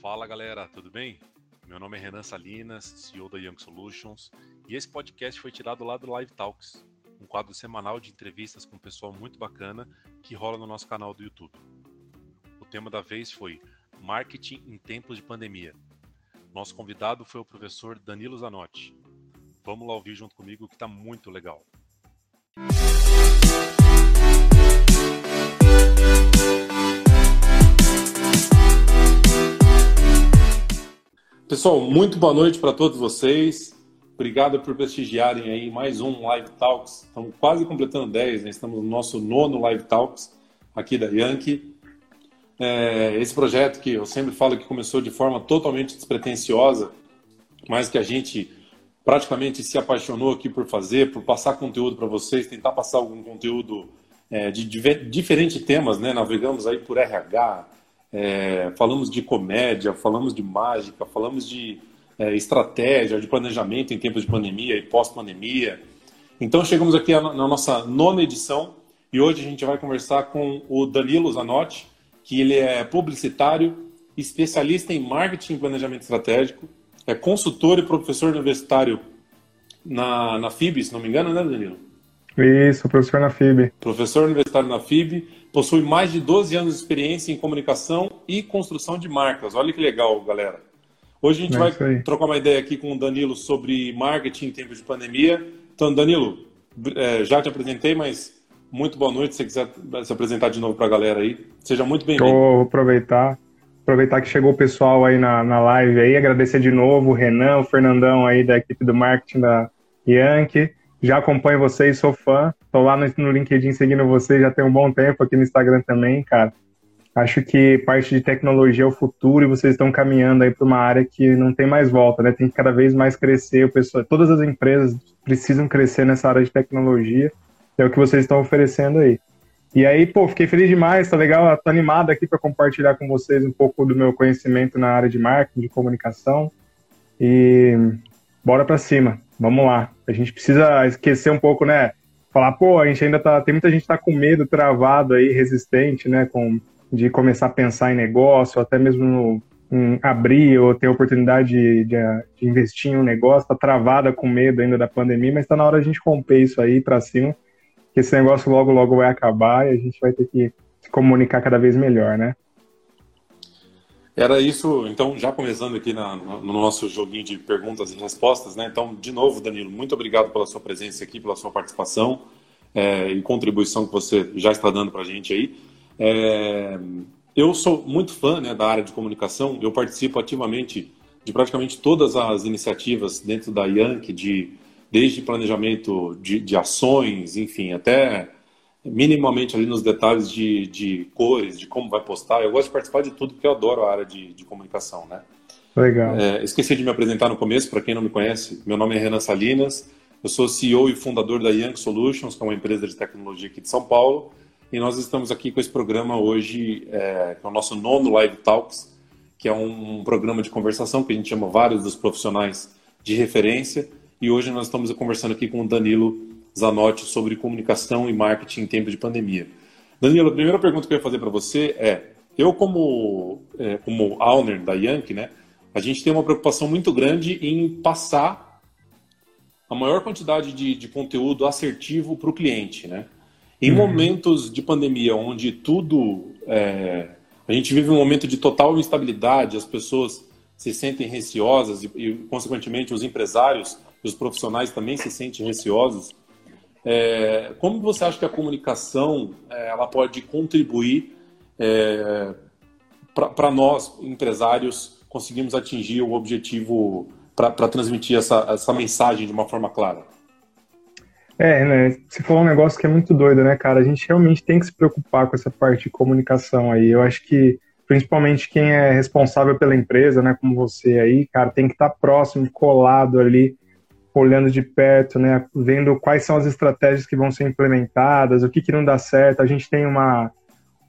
Fala galera, tudo bem? Meu nome é Renan Salinas, CEO da Young Solutions, e esse podcast foi tirado lá do Live Talks, um quadro semanal de entrevistas com um pessoal muito bacana que rola no nosso canal do YouTube. O tema da vez foi Marketing em tempos de pandemia. Nosso convidado foi o professor Danilo Zanotti. Vamos lá ouvir junto comigo que está muito legal. Pessoal, muito boa noite para todos vocês. Obrigado por prestigiarem aí mais um Live Talks. Estamos quase completando 10, né? estamos no nosso nono Live Talks aqui da Yankee. É, esse projeto que eu sempre falo que começou de forma totalmente despretensiosa, mas que a gente praticamente se apaixonou aqui por fazer, por passar conteúdo para vocês, tentar passar algum conteúdo é, de, diferentes temas, né? Navegamos aí por RH, é, falamos de comédia, falamos de mágica, falamos de é, estratégia, de planejamento em tempos de pandemia e pós-pandemia. Então chegamos aqui na nossa nona edição e hoje a gente vai conversar com o Danilo Zanotti, que ele é publicitário, especialista em marketing e planejamento estratégico, é consultor e professor universitário na, na FIB, se não me engano, né, Danilo? Isso, professor na FIB. Professor universitário na FIB, possui mais de 12 anos de experiência em comunicação e construção de marcas. Olha que legal, galera. Hoje a gente é vai trocar uma ideia aqui com o Danilo sobre marketing em tempos de pandemia. Então, Danilo, é, já te apresentei, mas muito boa noite. Se você quiser se apresentar de novo para a galera aí, seja muito bem-vindo. Vou aproveitar, aproveitar que chegou o pessoal aí na, na live aí, agradecer de novo o Renan, o Fernandão aí da equipe do marketing da Yankee. Já acompanho vocês, sou fã. Tô lá no, no LinkedIn seguindo vocês já tem um bom tempo, aqui no Instagram também, cara. Acho que parte de tecnologia é o futuro e vocês estão caminhando aí para uma área que não tem mais volta, né? Tem que cada vez mais crescer. O pessoal, todas as empresas precisam crescer nessa área de tecnologia. É o que vocês estão oferecendo aí. E aí, pô, fiquei feliz demais, tá legal, tô animado aqui para compartilhar com vocês um pouco do meu conhecimento na área de marketing, de comunicação. E bora para cima. Vamos lá. A gente precisa esquecer um pouco, né? Falar, pô, a gente ainda tá. Tem muita gente que tá com medo, travado aí, resistente, né? Com, de começar a pensar em negócio, até mesmo no, em abrir ou ter oportunidade de, de, de, investir em um negócio, tá travada com medo ainda da pandemia, mas tá na hora a gente romper isso aí para cima, que esse negócio logo, logo vai acabar e a gente vai ter que se comunicar cada vez melhor, né? Era isso, então, já começando aqui na, no nosso joguinho de perguntas e respostas, né? Então, de novo, Danilo, muito obrigado pela sua presença aqui, pela sua participação é, e contribuição que você já está dando para a gente aí. É, eu sou muito fã né, da área de comunicação, eu participo ativamente de praticamente todas as iniciativas dentro da Yankee, de, desde planejamento de, de ações, enfim, até minimamente ali nos detalhes de, de cores, de como vai postar. Eu gosto de participar de tudo porque eu adoro a área de, de comunicação, né? Legal. É, esqueci de me apresentar no começo, para quem não me conhece, meu nome é Renan Salinas, eu sou CEO e fundador da Young Solutions, que é uma empresa de tecnologia aqui de São Paulo, e nós estamos aqui com esse programa hoje, é, que é o nosso nono Live Talks, que é um, um programa de conversação que a gente chama vários dos profissionais de referência, e hoje nós estamos conversando aqui com o Danilo Zanotti sobre comunicação e marketing em tempo de pandemia. Danilo, a primeira pergunta que eu ia fazer para você é: eu, como, é, como owner da Yankee, né, a gente tem uma preocupação muito grande em passar a maior quantidade de, de conteúdo assertivo para o cliente. Né? Em uhum. momentos de pandemia, onde tudo. É, a gente vive um momento de total instabilidade, as pessoas se sentem receosas e, e consequentemente, os empresários e os profissionais também se sentem receosos. É, como você acha que a comunicação é, ela pode contribuir é, para nós, empresários, conseguirmos atingir o objetivo para transmitir essa, essa mensagem de uma forma clara? É, né? Você falou um negócio que é muito doido, né, cara? A gente realmente tem que se preocupar com essa parte de comunicação aí. Eu acho que, principalmente quem é responsável pela empresa, né, como você aí, cara, tem que estar próximo, colado ali, olhando de perto, né, vendo quais são as estratégias que vão ser implementadas, o que, que não dá certo. A gente tem uma,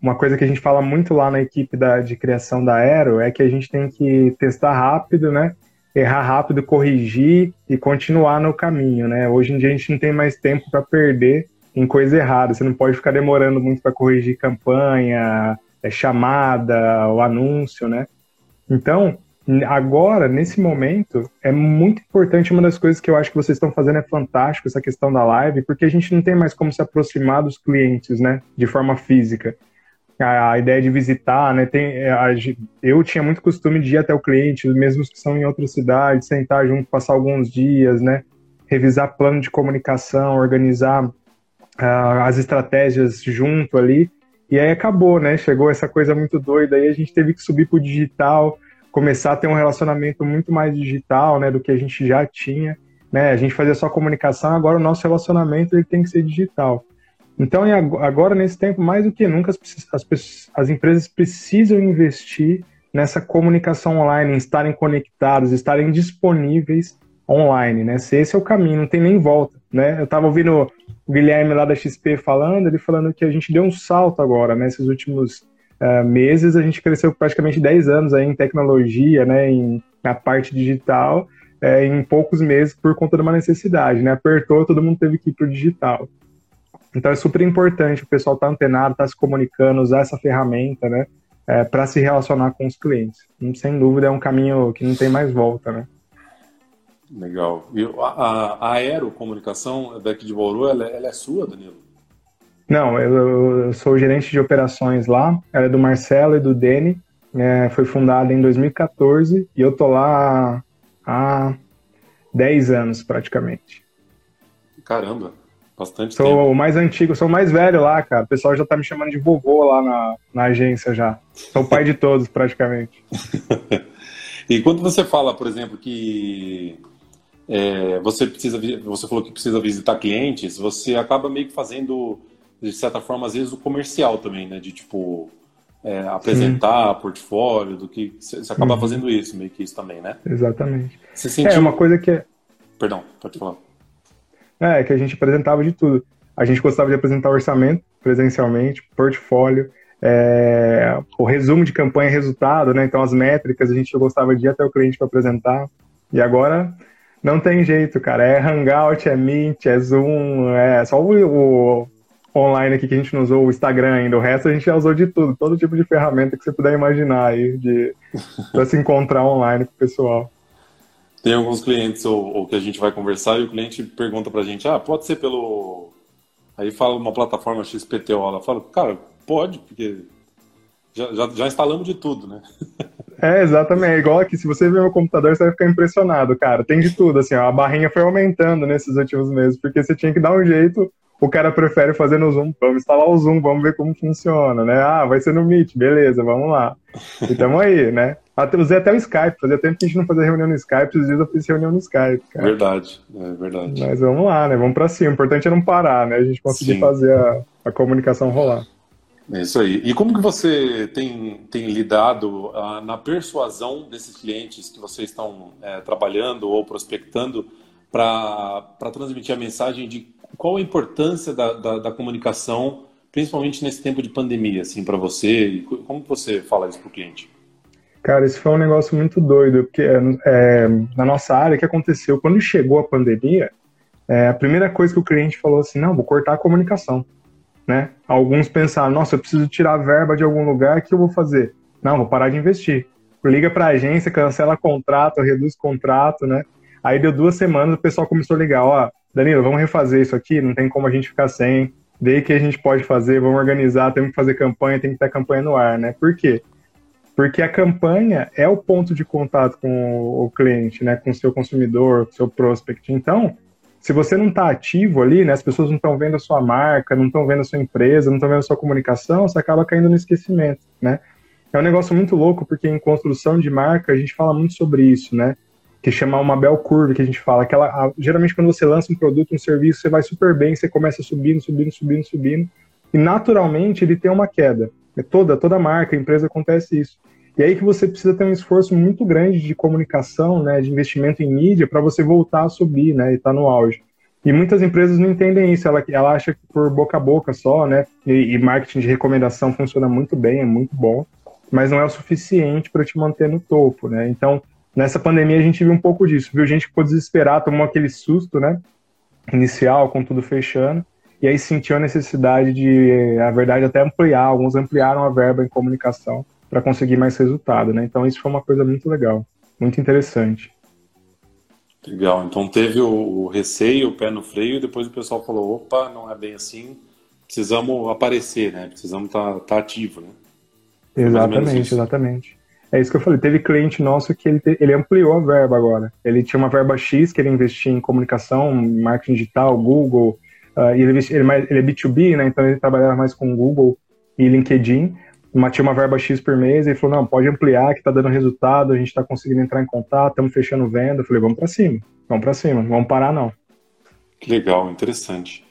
uma coisa que a gente fala muito lá na equipe da, de criação da Aero, é que a gente tem que testar rápido, né, errar rápido, corrigir e continuar no caminho. Né? Hoje em dia a gente não tem mais tempo para perder em coisa errada. Você não pode ficar demorando muito para corrigir campanha, é, chamada, o anúncio, né? Então, agora, nesse momento, é muito importante. Uma das coisas que eu acho que vocês estão fazendo é fantástico, essa questão da live, porque a gente não tem mais como se aproximar dos clientes, né, de forma física. A, a ideia de visitar, né, tem, a, eu tinha muito costume de ir até o cliente, mesmo que são em outras cidades, sentar junto, passar alguns dias, né, revisar plano de comunicação, organizar uh, as estratégias junto ali. E aí acabou, né? Chegou essa coisa muito doida, aí a gente teve que subir para o digital, começar a ter um relacionamento muito mais digital, né, do que a gente já tinha, né? A gente fazia só comunicação, agora o nosso relacionamento ele tem que ser digital. Então, agora nesse tempo, mais do que nunca, as, as, as empresas precisam investir nessa comunicação online, em estarem conectados, estarem disponíveis online, né? Se esse é o caminho, não tem nem volta, né? Eu estava ouvindo o Guilherme lá da XP falando, ele falando que a gente deu um salto agora, nesses né? últimos uh, meses, a gente cresceu praticamente 10 anos aí em tecnologia, né? Em, na parte digital, é, em poucos meses por conta de uma necessidade, né? Apertou, todo mundo teve que ir para o digital. Então é super importante o pessoal estar tá antenado, estar tá se comunicando, usar essa ferramenta, né? É, para se relacionar com os clientes. Sem dúvida é um caminho que não tem mais volta, né? Legal. E a, a aerocomunicação daqui de Bauru, ela, ela é sua, Danilo? Não, eu, eu, sou gerente de operações lá, ela é do Marcelo e do Dene, é, foi fundada em 2014 e eu tô lá há 10 anos praticamente. Caramba, bastante sou tempo. Sou o mais antigo, sou o mais velho lá, cara. O pessoal já tá me chamando de vovô lá na, na agência já. Sou o pai de todos praticamente. e quando você fala, por exemplo, que é, você precisa, você falou que precisa visitar clientes, você acaba meio que fazendo, de certa forma, às vezes o comercial também, né? De tipo é, apresentar Sim. portfólio, do que você acaba uhum. fazendo isso, meio que isso também, né? Exatamente. Você sentiu... É uma coisa que é. Perdão, pode falar. É, que a gente apresentava de tudo. A gente gostava de apresentar orçamento presencialmente, portfólio, é, o resumo de campanha e resultado, né? Então as métricas a gente gostava de ir até o cliente para apresentar. E agora não tem jeito, cara. É Hangout, é Meet, é Zoom, é só o, o, online aqui que a gente não usou, o Instagram ainda. O resto a gente já usou de tudo, todo tipo de ferramenta que você puder imaginar aí de para se encontrar online com o pessoal. Tem alguns clientes ou, ou, que a gente vai conversar e o cliente pergunta pra gente, ah, pode ser pelo. Aí fala uma plataforma XPTO, ela fala, cara, pode, porque já, já, já instalamos de tudo, né? É, exatamente. É igual aqui, se você ver meu computador, você vai ficar impressionado, cara. Tem de tudo, assim, ó, a barrinha foi aumentando nesses últimos meses, porque você tinha que dar um jeito, o cara prefere fazer no Zoom, vamos instalar o Zoom, vamos ver como funciona, né? Ah, vai ser no Meet, beleza, vamos lá. E tamo aí, né? Até, usei até o Skype, fazia tempo que a gente não fazia reunião no Skype, esses dias eu fiz reunião no Skype, cara. Verdade, é verdade. Mas vamos lá, né? Vamos pra cima. O importante é não parar, né? A gente conseguir Sim. fazer a, a comunicação rolar. É isso aí. E como que você tem, tem lidado uh, na persuasão desses clientes que vocês estão é, trabalhando ou prospectando para transmitir a mensagem de qual a importância da, da, da, comunicação, principalmente nesse tempo de pandemia, assim, para você? Como você fala isso para o cliente? Cara, isso foi um negócio muito doido, porque é, na nossa área, o que aconteceu? Quando chegou a pandemia, é, a primeira coisa que o cliente falou assim, não, vou cortar a comunicação né? Alguns pensaram, nossa, eu preciso tirar verba de algum lugar, o que eu vou fazer? Não, vou parar de investir. Liga para a agência, cancela contrato, reduz contrato, né? Aí deu duas semanas, o pessoal começou a ligar, ó, Danilo, vamos refazer isso aqui, não tem como a gente ficar sem, vê que a gente pode fazer, vamos organizar, temos que fazer campanha, tem que ter campanha no ar, né? Por quê? Porque a campanha é o ponto de contato com o cliente, né? Com o seu consumidor, com o seu prospect. Então, se você não está ativo ali, né, as pessoas não estão vendo a sua marca, não estão vendo a sua empresa, não estão vendo a sua comunicação, você acaba caindo no esquecimento, né? É um negócio muito louco, porque em construção de marca a gente fala muito sobre isso, né? Que chama uma bell curve, que a gente fala. Que ela, geralmente, quando você lança um produto, um serviço, você vai super bem, você começa subindo, subindo, subindo, subindo, e naturalmente ele tem uma queda. É toda, toda marca, empresa acontece isso. E aí que você precisa ter um esforço muito grande de comunicação, né, de investimento em mídia para você voltar a subir, né, e estar tá no auge. E muitas empresas não entendem isso, ela, ela acha que por boca a boca só, né, e, e marketing de recomendação funciona muito bem, é muito bom, mas não é o suficiente para te manter no topo, né. Então, nessa pandemia a gente viu um pouco disso, viu gente que ficou desesperado, tomou aquele susto, né, inicial, com tudo fechando, e aí sentiu a necessidade de, a verdade, até ampliar, alguns ampliaram a verba em comunicação, para conseguir mais resultado, né? Então isso foi uma coisa muito legal, muito interessante. Legal, então teve o, receio, o pé no freio, e depois o pessoal falou, opa, não é bem assim, precisamos aparecer, né? Precisamos estar tá, tá ativo, né? Exatamente, exatamente. É isso que eu falei. Teve cliente nosso que ele, ele ampliou a verba agora. Ele tinha uma verba X que ele investia em comunicação, marketing digital, Google, uh, e ele, ele, ele é B2B, né? Então ele trabalhava mais com Google e LinkedIn. Mas tinha uma verba X por mês e ele falou: não, pode ampliar, que tá dando resultado, a gente tá conseguindo entrar em contato, estamos fechando venda. Eu falei: vamos para cima, vamos para cima, não vamos parar não. Que legal, interessante.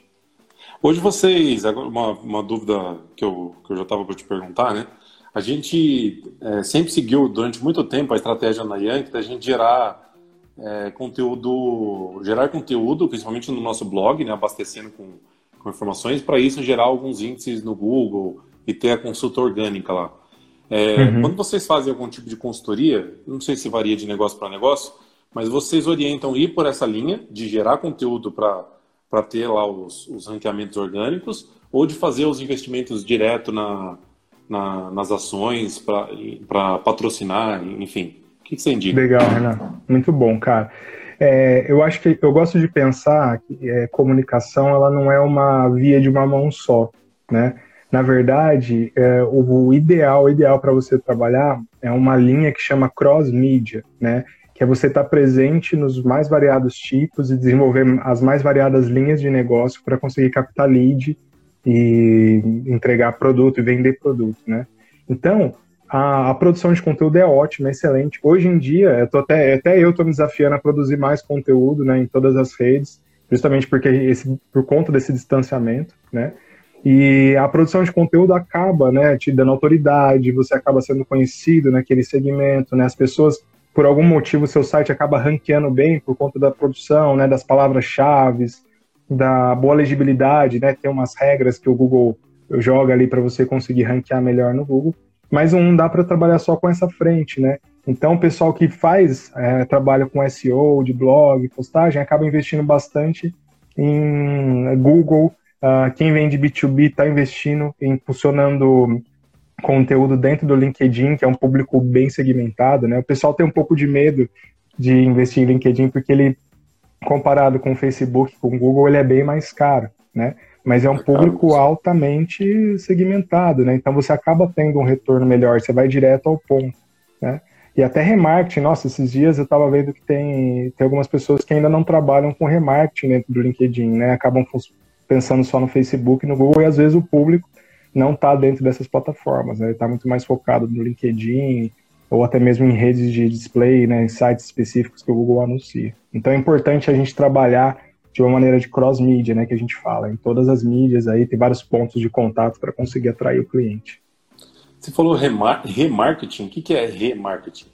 Hoje vocês, uma, uma dúvida que eu, que eu já estava para te perguntar, né? A gente é, sempre seguiu durante muito tempo a estratégia na Yankee da gente gerar é, conteúdo, gerar conteúdo, principalmente no nosso blog, né, abastecendo com, com informações, para isso gerar alguns índices no Google e ter a consulta orgânica lá. É, uhum. Quando vocês fazem algum tipo de consultoria, não sei se varia de negócio para negócio, mas vocês orientam ir por essa linha de gerar conteúdo para ter lá os, os ranqueamentos orgânicos ou de fazer os investimentos direto na, na, nas ações para patrocinar, enfim. O que, você indica? Legal, Renato. Muito bom, cara. É, eu acho que eu gosto de pensar que é, comunicação ela não é uma via de uma mão só, né? Na verdade, é, o, o ideal, o ideal para você trabalhar é uma linha que chama cross media, né? Que é você estar tá presente nos mais variados tipos e desenvolver as mais variadas linhas de negócio para conseguir captar lead e entregar produto e vender produto, né? Então, a, a, produção de conteúdo é ótima, é excelente. Hoje em dia, eu tô até, até eu estou me desafiando a produzir mais conteúdo né, em todas as redes, justamente porque esse, por conta desse distanciamento, né? E a produção de conteúdo acaba, né, te dando autoridade, você acaba sendo conhecido naquele segmento, né? As pessoas, por algum motivo, seu site acaba ranqueando bem por conta da produção, né, das palavras-chave, da boa legibilidade, né? Tem umas regras que o Google joga ali para você conseguir ranquear melhor no Google, mas não dá para trabalhar só com essa frente, né? Então, o pessoal que faz, é, trabalha com SEO, de blog, postagem, acaba investindo bastante em Google. Uh, quem vende B2B está investindo em impulsionando conteúdo dentro do LinkedIn, que é um público bem segmentado, né? O pessoal tem um pouco de medo de investir em LinkedIn porque ele comparado com o Facebook, com o Google, ele é bem mais caro, né? Mas é um público altamente segmentado, né? Então você acaba tendo um retorno melhor, você vai direto ao ponto, né? E até remarketing, nossa, esses dias eu estava vendo que tem, tem algumas pessoas que ainda não trabalham com remarketing dentro do LinkedIn, né? Acabam pensando só no Facebook e no Google e às vezes o público não está dentro dessas plataformas, né? Ele está muito mais focado no LinkedIn, ou até mesmo em redes de display, né, em sites específicos que o Google anuncia. Então é importante a gente trabalhar de uma maneira de cross-mídia, né, que a gente fala, em todas as mídias aí, tem vários pontos de contato para conseguir atrair o cliente. Você falou remar remarketing, o que é remarketing?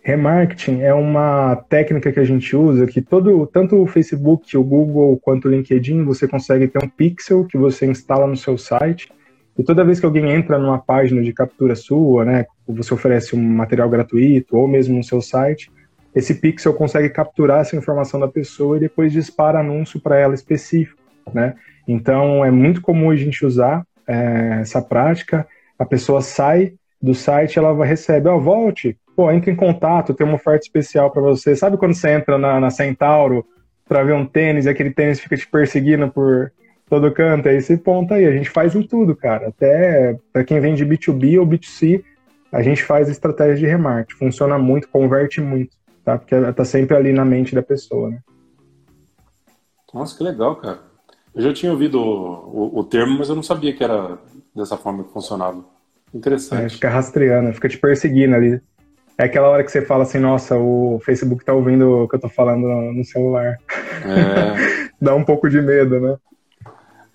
Remarketing é uma técnica que a gente usa que todo, tanto o Facebook, o Google quanto o LinkedIn, você consegue ter um pixel que você instala no seu site e toda vez que alguém entra numa página de captura sua, né, você oferece um material gratuito ou mesmo no seu site, esse pixel consegue capturar essa informação da pessoa e depois dispara anúncio para ela específico, né? Então é muito comum a gente usar é, essa prática. A pessoa sai do site, ela vai receber, ó, oh, volte, pô, entre em contato, tem uma oferta especial para você. Sabe quando você entra na, na Centauro para ver um tênis e aquele tênis fica te perseguindo por todo canto, é esse ponto aí. A gente faz em tudo, cara. Até para quem vende B2B ou B2C, a gente faz estratégia de remarketing. Funciona muito, converte muito, tá? Porque ela tá sempre ali na mente da pessoa, né? Nossa, que legal, cara. Eu já tinha ouvido o, o, o termo, mas eu não sabia que era dessa forma que funcionava. Interessante. É, fica rastreando, fica te perseguindo ali. É aquela hora que você fala assim, nossa, o Facebook tá ouvindo o que eu tô falando no, no celular. É... Dá um pouco de medo, né?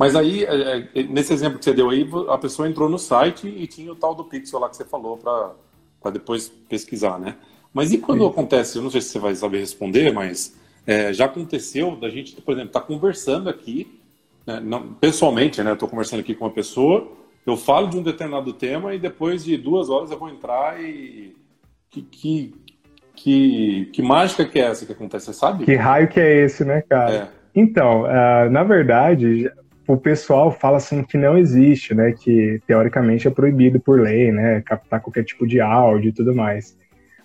Mas aí, é, é, nesse exemplo que você deu aí, a pessoa entrou no site e tinha o tal do pixel lá que você falou para depois pesquisar, né? Mas e quando Sim. acontece, eu não sei se você vai saber responder, mas é, já aconteceu da gente, por exemplo, estar tá conversando aqui, né, não, pessoalmente, né? Eu estou conversando aqui com uma pessoa, eu falo de um determinado tema e depois de duas horas eu vou entrar e. Que, que, que, que mágica que é essa que acontece, você sabe? Que raio que é esse, né, cara? É. Então, uh, na verdade, o pessoal fala assim que não existe, né? Que teoricamente é proibido por lei, né? Captar qualquer tipo de áudio e tudo mais.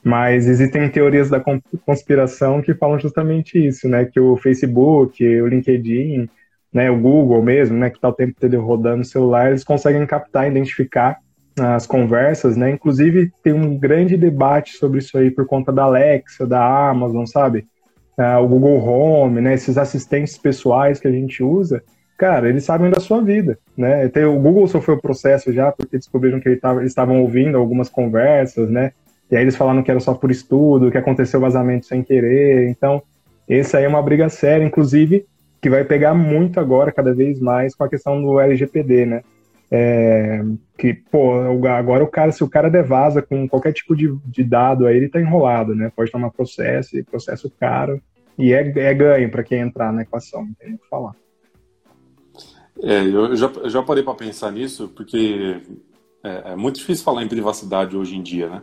Mas existem teorias da conspiração que falam justamente isso, né? Que o Facebook, o LinkedIn, né, o Google mesmo, né, que está o tempo todo rodando no celular, eles conseguem captar, identificar as conversas, né? Inclusive tem um grande debate sobre isso aí por conta da Alexa, da Amazon, sabe? Uh, o Google Home, né? Esses assistentes pessoais que a gente usa, cara, eles sabem da sua vida, né? Até o Google sofreu o processo já porque descobriram que ele tava, eles estavam ouvindo algumas conversas, né? E aí eles falaram que era só por estudo, que aconteceu vazamento sem querer. Então, essa aí é uma briga séria, inclusive, que vai pegar muito agora, cada vez mais, com a questão do LGPD, né? É, que, pô, agora o cara, se o cara devasa com qualquer tipo de, de dado aí, ele tá enrolado, né? Pode tomar processo, processo caro, e é, é ganho para quem entrar na equação, não tem o que falar. É, eu já, já parei para pensar nisso, porque é, é, muito difícil falar em privacidade hoje em dia, né?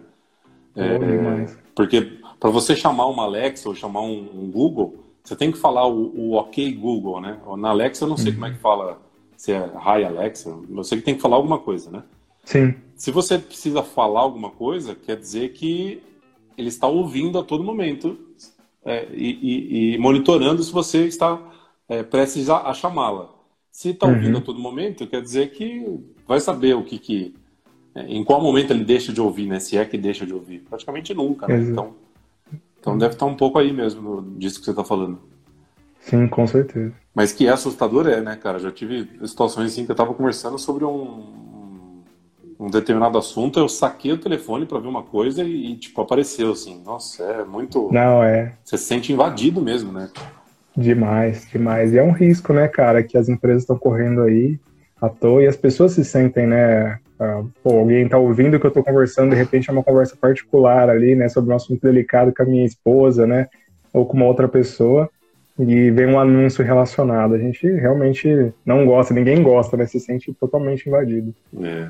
É, porque para você chamar uma Alexa ou chamar um, um, Google, você tem que falar o, o OK Google, né? Na Alexa eu não sei uhum. como é que fala, se é Hi Alexa, eu sei que tem que falar alguma coisa, né? Sim. Se você precisa falar alguma coisa, quer dizer que ele está ouvindo a todo momento é, e, e, e, monitorando se você está é, prestes a, a chamá-la. Se está uhum. ouvindo a todo momento, quer dizer que vai saber o que, que é, em qual momento ele deixa de ouvir, né? Se é que deixa de ouvir. Praticamente nunca, né? Então, então deve estar um pouco aí mesmo disso que você está falando. Sim, com certeza. Mas que é assustador é, né, cara? Já tive situações assim que eu estava conversando sobre um, um determinado assunto, eu saquei o telefone para ver uma coisa e, e, tipo, apareceu assim. Nossa, é muito. Não, é. Você se sente invadido mesmo, né? Demais, demais. E é um risco, né, cara, que as empresas estão correndo aí à toa e as pessoas se sentem, né, Uh, pô, alguém tá ouvindo que eu tô conversando, de repente é uma conversa particular ali, né, sobre um assunto delicado com a minha esposa, né, ou com uma outra pessoa, e vem um anúncio relacionado. A gente realmente não gosta, ninguém gosta, né, se sente totalmente invadido. É.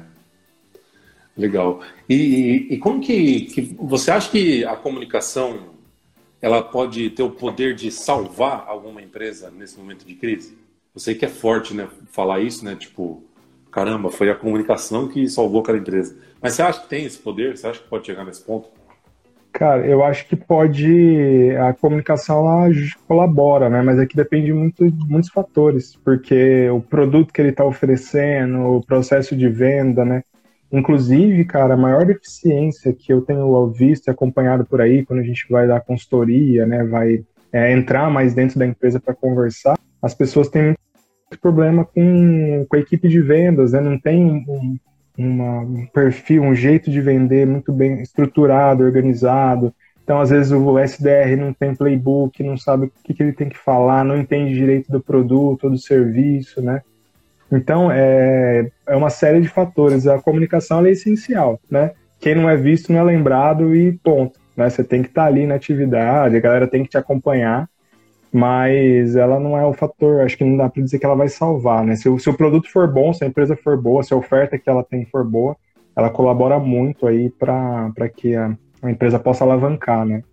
Legal. E, e, e como que, que você acha que a comunicação ela pode ter o poder de salvar alguma empresa nesse momento de crise? Eu sei que é forte, né, falar isso, né, tipo, caramba, foi a comunicação que salvou aquela empresa. Mas você acha que tem esse poder? Você acha que pode chegar nesse ponto? Cara, eu acho que pode. A comunicação ela colabora, né? Mas aqui depende muito de muitos fatores, porque o produto que ele está oferecendo, o processo de venda, né? Inclusive, cara, a maior eficiência que eu tenho visto e acompanhado por aí, quando a gente vai dar consultoria, né? Vai é, entrar mais dentro da empresa para conversar, as pessoas têm problema com, com a equipe de vendas, né? Não tem um, uma, um perfil, um jeito de vender muito bem estruturado, organizado. Então, às vezes, o SDR não tem playbook, não sabe o que, que ele tem que falar, não entende direito do produto ou do serviço, né? Então, é, é uma série de fatores. A comunicação é essencial, né? Quem não é visto não é lembrado e ponto. Né? Você tem que estar ali na atividade, a galera tem que te acompanhar mas ela não é o fator, acho que não dá para dizer que ela vai salvar, né? Se o, se o produto for bom, se a empresa for boa, se a oferta que ela tem for boa, ela colabora muito aí para que a, a, empresa possa alavancar, né?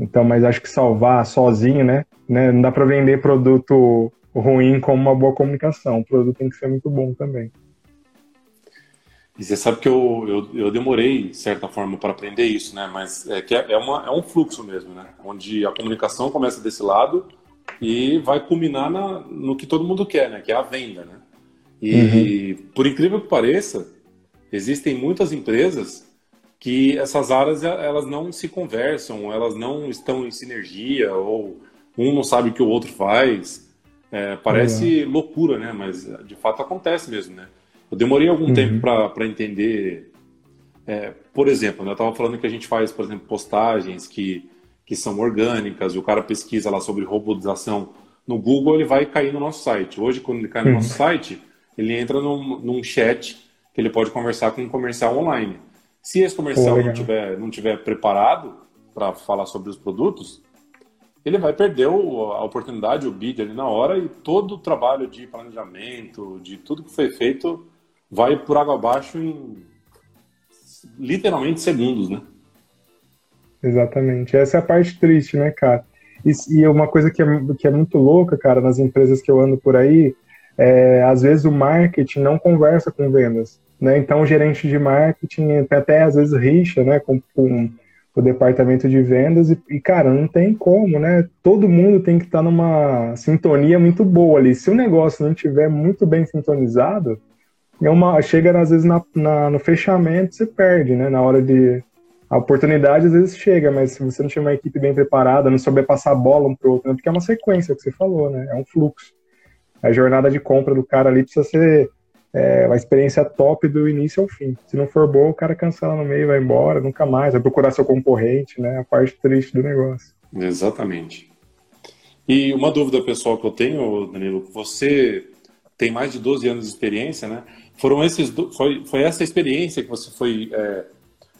Então, mas acho que salvar sozinho, né? né não dá para vender produto ruim como uma boa comunicação, o produto tem que ser muito bom também. E você sabe que eu, eu, eu demorei, de certa forma, para aprender isso, né? Mas é que é, é, uma, é um fluxo mesmo, né? Onde a comunicação começa desse lado e vai culminar na, no que todo mundo quer, né? Que é a venda, né? E uhum. por incrível que pareça, existem muitas empresas que essas áreas elas não se conversam, elas não estão em sinergia ou um não sabe o que o outro faz. É, parece loucura, né? Mas de fato acontece mesmo, né? Eu demorei algum uhum. tempo para entender. É, por exemplo, né, eu estava falando que a gente faz, por exemplo, postagens que que são orgânicas, e o cara pesquisa lá sobre robotização no Google, ele vai cair no nosso site. Hoje, quando ele cai no uhum. nosso site, ele entra num, num chat que ele pode conversar com um comercial online. Se esse comercial não tiver, não tiver preparado para falar sobre os produtos, ele vai perder o, a oportunidade, o bid ali na hora e todo o trabalho de planejamento, de tudo que foi feito, vai por água abaixo em literalmente segundos, né? Exatamente. Essa é a parte triste, né, cara? E, e uma coisa que é, que é muito louca, cara, nas empresas que eu ando por aí, é, às vezes o marketing não conversa com vendas. Né? Então, o gerente de marketing até às vezes rixa né, com, com o departamento de vendas e, e, cara, não tem como, né? Todo mundo tem que estar numa sintonia muito boa ali. Se o negócio não estiver muito bem sintonizado, é uma, chega às vezes na, na, no fechamento, você perde, né? Na hora de. A oportunidade às vezes chega, mas se você não tiver uma equipe bem preparada, não souber passar a bola um pro outro, né? porque é uma sequência que você falou, né? É um fluxo. A jornada de compra do cara ali precisa ser é, uma experiência top do início ao fim. Se não for boa, o cara cancela no meio, vai embora, nunca mais, vai procurar seu concorrente, né? A parte triste do negócio. Exatamente. E uma dúvida pessoal que eu tenho, Danilo, você tem mais de 12 anos de experiência, né? Foram esses, foi, foi essa experiência que você foi é,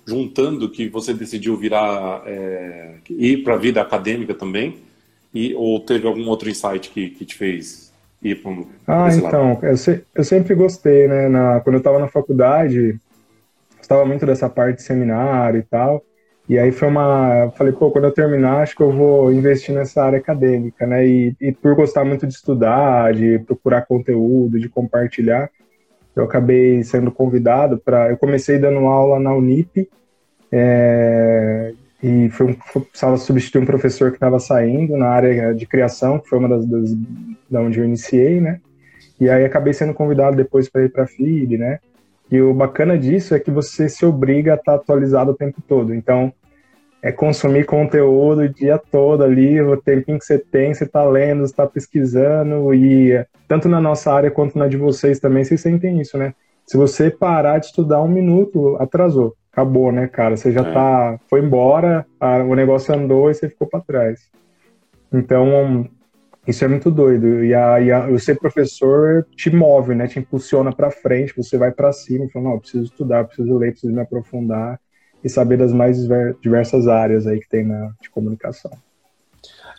juntando que você decidiu virar, é, ir para a vida acadêmica também? E, ou teve algum outro insight que, que te fez ir para. Ah, então, eu, se, eu, sempre gostei, né? Na, quando eu estava na faculdade, gostava muito dessa parte de seminário e tal. E aí foi uma. Eu falei, pô, quando eu terminar, acho que eu vou investir nessa área acadêmica, né? E, e por gostar muito de estudar, de procurar conteúdo, de compartilhar, eu acabei sendo convidado para. Eu comecei dando aula na Unip, é, e foi precisava substituir um professor que estava saindo na área de criação, que foi uma das, das da onde eu iniciei, né? E aí acabei sendo convidado depois para ir para FIB, né? E o bacana disso é que você se obriga a estar tá atualizado o tempo todo. Então, é consumir conteúdo o dia todo ali, o tempinho que você tem, você está lendo, você está pesquisando, e tanto na nossa área quanto na de vocês também, vocês sentem isso, né? Se você parar de estudar um minuto, atrasou acabou, né, cara? Você já é. tá. Foi embora, a, o negócio andou e você ficou para trás. Então, isso é muito doido. E, a, e a, o ser professor te move, né? Te impulsiona para frente, você vai para cima e fala, não, preciso estudar, preciso ler, preciso me aprofundar e saber das mais diversas áreas aí que tem na de comunicação.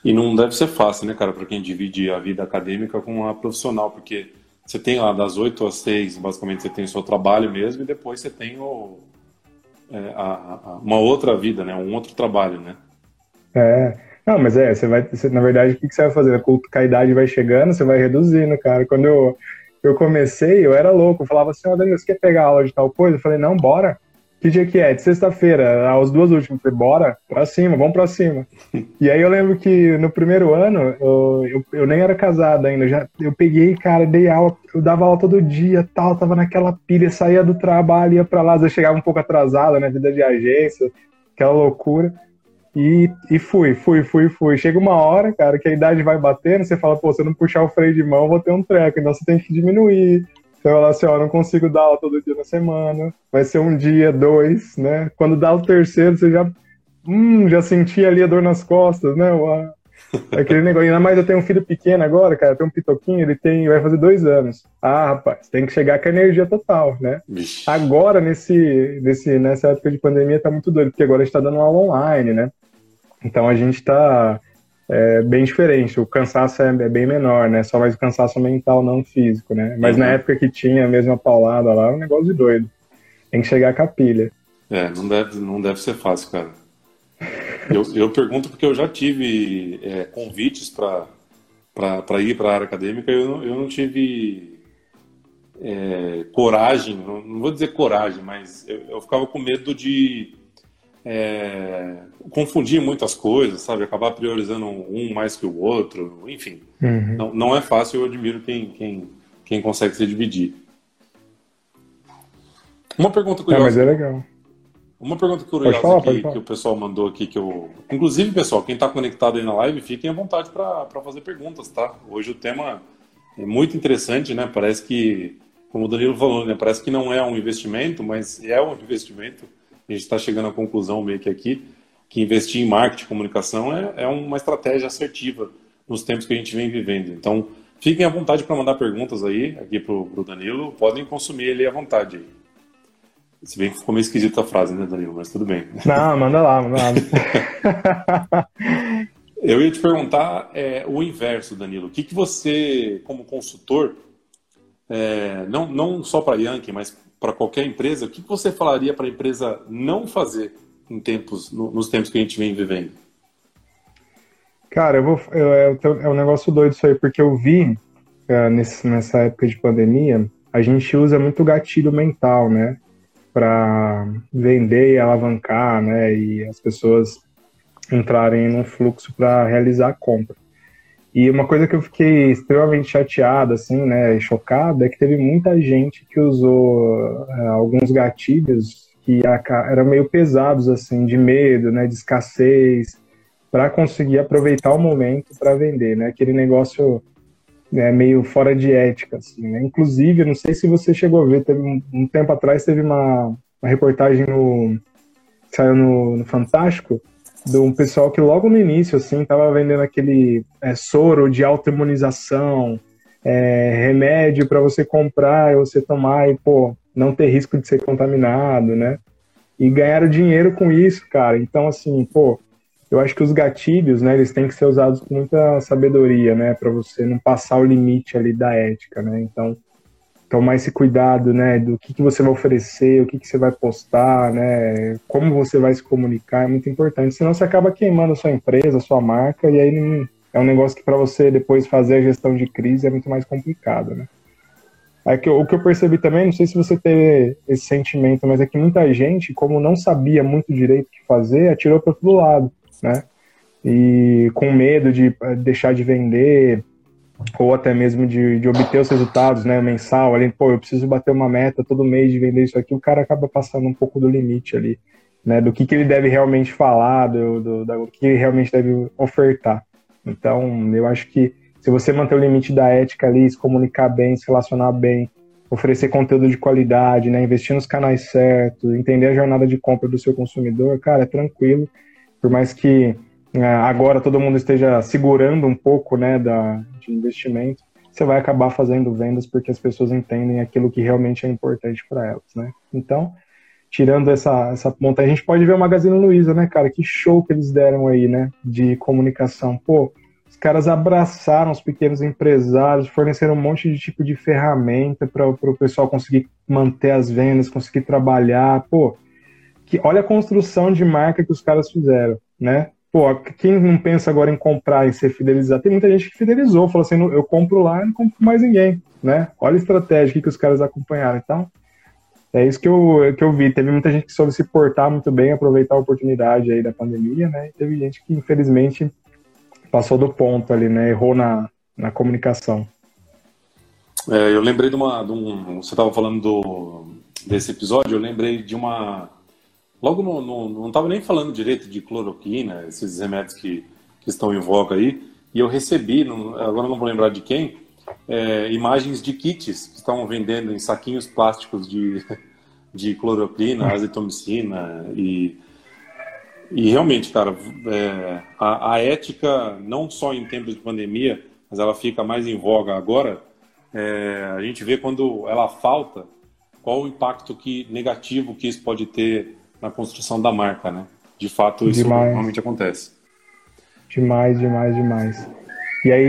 E não deve ser fácil, né, cara, para quem divide a vida acadêmica com a profissional, porque você tem lá das 8 às 6, basicamente você tem o seu trabalho mesmo, e depois você tem o, é, a, a, uma outra vida, né? Um outro trabalho, né? É. Não, mas é, você vai, você, na verdade, o que, que você vai fazer? Com a idade vai chegando, você vai reduzindo, cara. Quando eu, eu comecei, eu era louco, eu falava assim, ó, oh, você quer pegar aula de tal coisa? Eu falei, não, bora. Que dia que é? De sexta-feira, as duas últimas. Eu falei, bora, pra cima, vamos pra cima. e aí eu lembro que no primeiro ano, eu, eu, eu, nem era casado ainda, já, eu peguei, cara, dei aula, eu dava aula todo dia, tal, tava naquela pilha, saía do trabalho, ia pra lá, eu chegava um pouco atrasado, né, vida de agência, aquela loucura. E, e fui, fui, fui, fui. Chega uma hora, cara, que a idade vai batendo, você fala, pô, se eu não puxar o freio de mão, eu vou ter um treco, então você tem que diminuir. Você vai falar assim, ó, não consigo dar aula todo dia na semana, vai ser um dia, dois, né? Quando dá o terceiro, você já, hum, já sentia ali a dor nas costas, né? Aquele negócio, ainda mais eu tenho um filho pequeno agora, cara, tem um pitoquinho, ele tem, vai fazer dois anos. Ah, rapaz, tem que chegar com a energia total, né? Agora, nesse, nesse, nessa época de pandemia, tá muito doido, porque agora a gente tá dando aula online, né? Então a gente tá é bem diferente. O cansaço é, é, bem menor, né? Só mais o cansaço mental, não físico, né? Mas uhum. na época que tinha a mesma paulada lá, é um negócio de doido. Tem que chegar com a pilha. É, não deve, não deve ser fácil, cara. Eu, eu pergunto porque eu já tive é, convites para ir para a área acadêmica e eu, eu não tive é, coragem, não, não, vou dizer coragem, mas eu, eu ficava com medo de é, confundir muitas coisas, sabe? Acabar priorizando um mais que o outro, enfim. Uhum. Não, não é fácil, eu admiro quem, quem, quem consegue se dividir. Uma pergunta curiosa. É, mas é legal. Uma pergunta curiosa falar, que, que, o pessoal mandou aqui, que eu. Inclusive, pessoal, quem está conectado aí na live, fiquem à vontade para fazer perguntas, tá? Hoje o tema é muito interessante, né? Parece que, como o Danilo falou, né? Parece que não é um investimento, mas é um investimento a gente está chegando à conclusão meio que aqui, que investir em marketing e comunicação é, é uma estratégia assertiva nos tempos que a gente vem vivendo. Então, fiquem à vontade para mandar perguntas aí, aqui para o Danilo, podem consumir ele à vontade aí. Se bem que ficou meio esquisita a frase, né, Danilo? Mas tudo bem. Não, manda lá, manda lá. Eu ia te perguntar é, o inverso, Danilo. O que, que você, como consultor, é, não, não só para Yankee, mas para qualquer empresa, o que você falaria para a empresa não fazer em tempos, no, nos tempos que a gente vem vivendo? Cara, eu vou, eu, é, é um negócio doido isso aí, porque eu vi uh, nesse, nessa época de pandemia, a gente usa muito gatilho mental, né? Para vender e alavancar, né? E as pessoas entrarem num fluxo para realizar a compra. E uma coisa que eu fiquei extremamente chateado, assim, né, chocado, é que teve muita gente que usou uh, alguns gatilhos que eram meio pesados, assim, de medo, né, de escassez, para conseguir aproveitar o momento para vender, né, aquele negócio né, meio fora de ética, assim, né? Inclusive, não sei se você chegou a ver, teve um, um tempo atrás teve uma, uma reportagem no saiu no, no Fantástico de um pessoal que logo no início, assim, tava vendendo aquele é, soro de autoimunização, é, remédio para você comprar e você tomar e, pô, não ter risco de ser contaminado, né? E ganharam dinheiro com isso, cara. Então, assim, pô, eu acho que os gatilhos, né, eles têm que ser usados com muita sabedoria, né, para você não passar o limite ali da ética, né? Então, tomar esse cuidado, né, do que, que você vai oferecer, o que, que você vai postar, né, como você vai se comunicar, é muito importante. Senão você acaba queimando a sua empresa, a sua marca, e aí é um negócio que para você depois fazer a gestão de crise é muito mais complicado, né. É que, o que eu percebi também, não sei se você teve esse sentimento, mas é que muita gente, como não sabia muito direito o que fazer, atirou para todo lado, né? E com medo de eh, deixar de vender, ou até mesmo de, de obter os resultados, né, mensal, ali, pô, eu preciso bater uma meta todo mês de vender isso aqui, o cara acaba passando um pouco do limite ali, né, do que, que ele deve realmente falar, do, do, do que ele realmente deve ofertar. Então, eu acho que se você manter o limite da ética ali, se comunicar bem, se relacionar bem, oferecer conteúdo de qualidade, né, investir nos canais certos, entender a jornada de compra do seu consumidor, cara, é tranquilo, por mais que agora todo mundo esteja segurando um pouco né, da, de investimento, você vai acabar fazendo vendas porque as pessoas entendem aquilo que realmente é importante para elas, né? Então, tirando essa, essa ponta, a gente pode ver o Magazine Luiza, né, cara? Que show que eles deram aí, né? De comunicação. Pô, os caras abraçaram os pequenos empresários, forneceram um monte de tipo de ferramenta para o pessoal conseguir manter as vendas, conseguir trabalhar. Pô, que, olha a construção de marca que os caras fizeram, né? Pô, quem não pensa agora em comprar e ser fidelizado? Tem muita gente que fidelizou, falou assim, eu compro lá e não compro mais ninguém, né? Olha a estratégia que os caras acompanharam. Então, é isso que eu, que eu vi. Teve muita gente que soube se portar muito bem, aproveitar a oportunidade aí da pandemia, né? E teve gente que, infelizmente, passou do ponto ali, né? Errou na, na comunicação. É, eu lembrei de uma. De um, você estava falando do, desse episódio, eu lembrei de uma Logo, no, no, não estava nem falando direito de cloroquina, esses remédios que, que estão em voga aí, e eu recebi, agora não vou lembrar de quem, é, imagens de kits que estavam vendendo em saquinhos plásticos de, de cloroquina, azitromicina e e realmente, cara, é, a, a, ética, não só em tempos de pandemia, mas ela fica mais em voga agora. É, a gente vê quando ela falta, qual o impacto que negativo que isso pode ter na construção da marca, né? De fato, isso demais. normalmente acontece. Demais, demais, demais. E aí,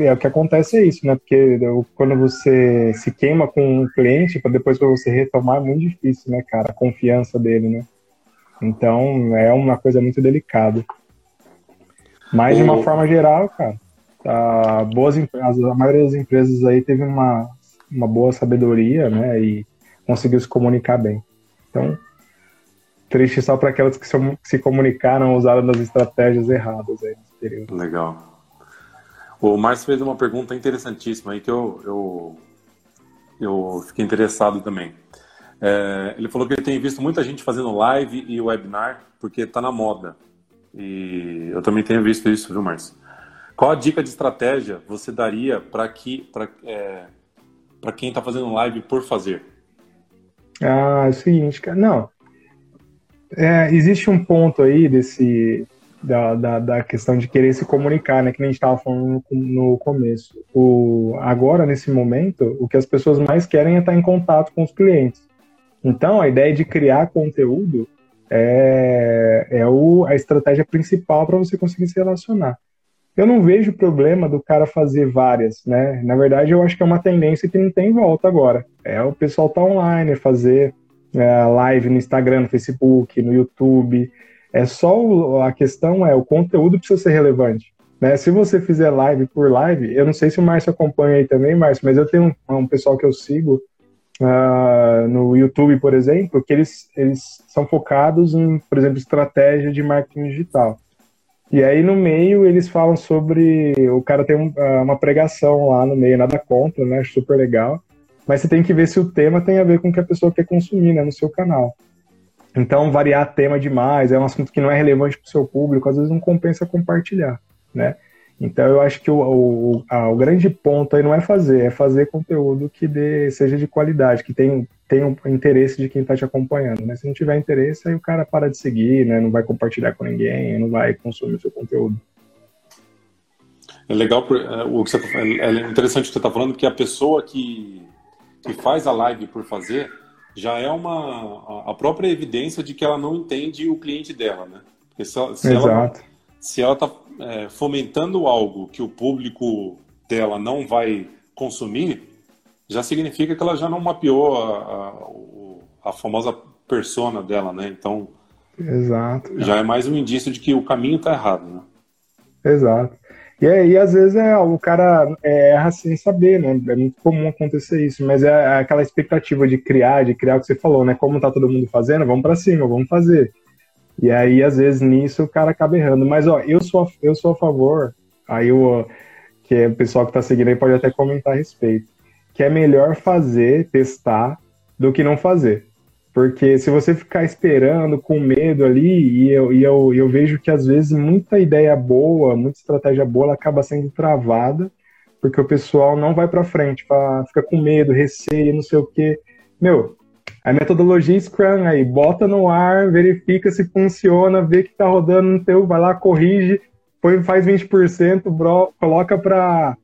e, é, o que acontece é isso, né? Porque quando você se queima com um cliente, para depois para você retomar é muito difícil, né, cara? A confiança dele, né? Então, é uma coisa muito delicada. Mas, de uma forma geral, cara, tá, boas empresas, a maioria das empresas aí teve uma, uma boa sabedoria, né? E conseguiu se comunicar bem. Então, Triste só para aquelas que se, comunicaram, usaram as estratégias erradas aí nesse período. Legal. O Márcio fez uma pergunta interessantíssima aí que eu, eu, eu fiquei interessado também. É, ele falou que ele tem visto muita gente fazendo live e webinar porque está na moda. E eu também tenho visto isso, viu, Márcio? Qual a dica de estratégia você daria para que, é, quem está fazendo live por fazer? Ah, é o seguinte, cara. Não, é, existe um ponto aí desse da, da, da, questão de querer se comunicar, né? Que nem a gente estava falando no, no, começo. O, agora, nesse momento, o que as pessoas mais querem é estar em contato com os clientes. Então, a ideia de criar conteúdo é, é o, a estratégia principal para você conseguir se relacionar. Eu não vejo problema do cara fazer várias, né? Na verdade, eu acho que é uma tendência que não tem volta agora. É o pessoal tá online, fazer é, live no Instagram, no Facebook, no YouTube. É só o, a questão é o conteúdo precisa ser relevante, Né? Se você fizer live por live, eu não sei se o Márcio acompanha aí também, Márcio, mas eu tenho um, um pessoal que eu sigo uh, no YouTube, por exemplo, que eles, eles são focados em, por exemplo, estratégia de marketing digital. E aí no meio eles falam sobre. O cara tem um, ah, uma pregação lá no meio, nada contra, né? Super legal. Mas você tem que ver se o tema tem a ver com o que a pessoa quer consumir né, no seu canal. Então, variar tema demais, é um assunto que não é relevante para o seu público, às vezes não compensa compartilhar, né? Então, eu acho que o, o, a, o grande ponto aí não é fazer, é fazer conteúdo que dê, seja de qualidade, que tenha, o interesse de quem está te acompanhando, né? Se não tiver interesse, aí o cara para de seguir, né? Não vai compartilhar com ninguém, não vai consumir o seu conteúdo. É legal, é, o que você, tá é interessante o que você está falando, porque a pessoa que, que faz a live por fazer já é uma a própria evidência de que ela não entende o cliente dela, né? Porque se, se Exato. ela se ela está é, fomentando algo que o público dela não vai consumir, já significa que ela já não mapeou a, a, a famosa persona dela, né? Então, Exato. já é mais um indício de que o caminho está errado, né? Exato. E, aí, às vezes é, o cara é, erra sem saber, né? É muito comum acontecer isso, mas é, é aquela expectativa de criar, de criar o que você falou, né? Como tá todo mundo fazendo, vamos para cima, vamos fazer. E aí, às vezes, nisso o cara acaba errando. Mas, ó, eu sou, eu sou a favor, aí o que é o pessoal que tá seguindo aí pode até comentar a respeito, que é melhor fazer, testar, do que não fazer. Porque se você ficar esperando com medo ali, e eu, e eu, eu vejo que às vezes muita ideia boa, muita estratégia boa, ela acaba sendo travada, porque o pessoal não vai para frente, pra, fica com medo, receio, não sei o quê. Meu, a metodologia Scrum aí, bota no ar, verifica se funciona, vê que tá rodando no teu, vai lá, corrige, põe, faz 20%, bro, coloca para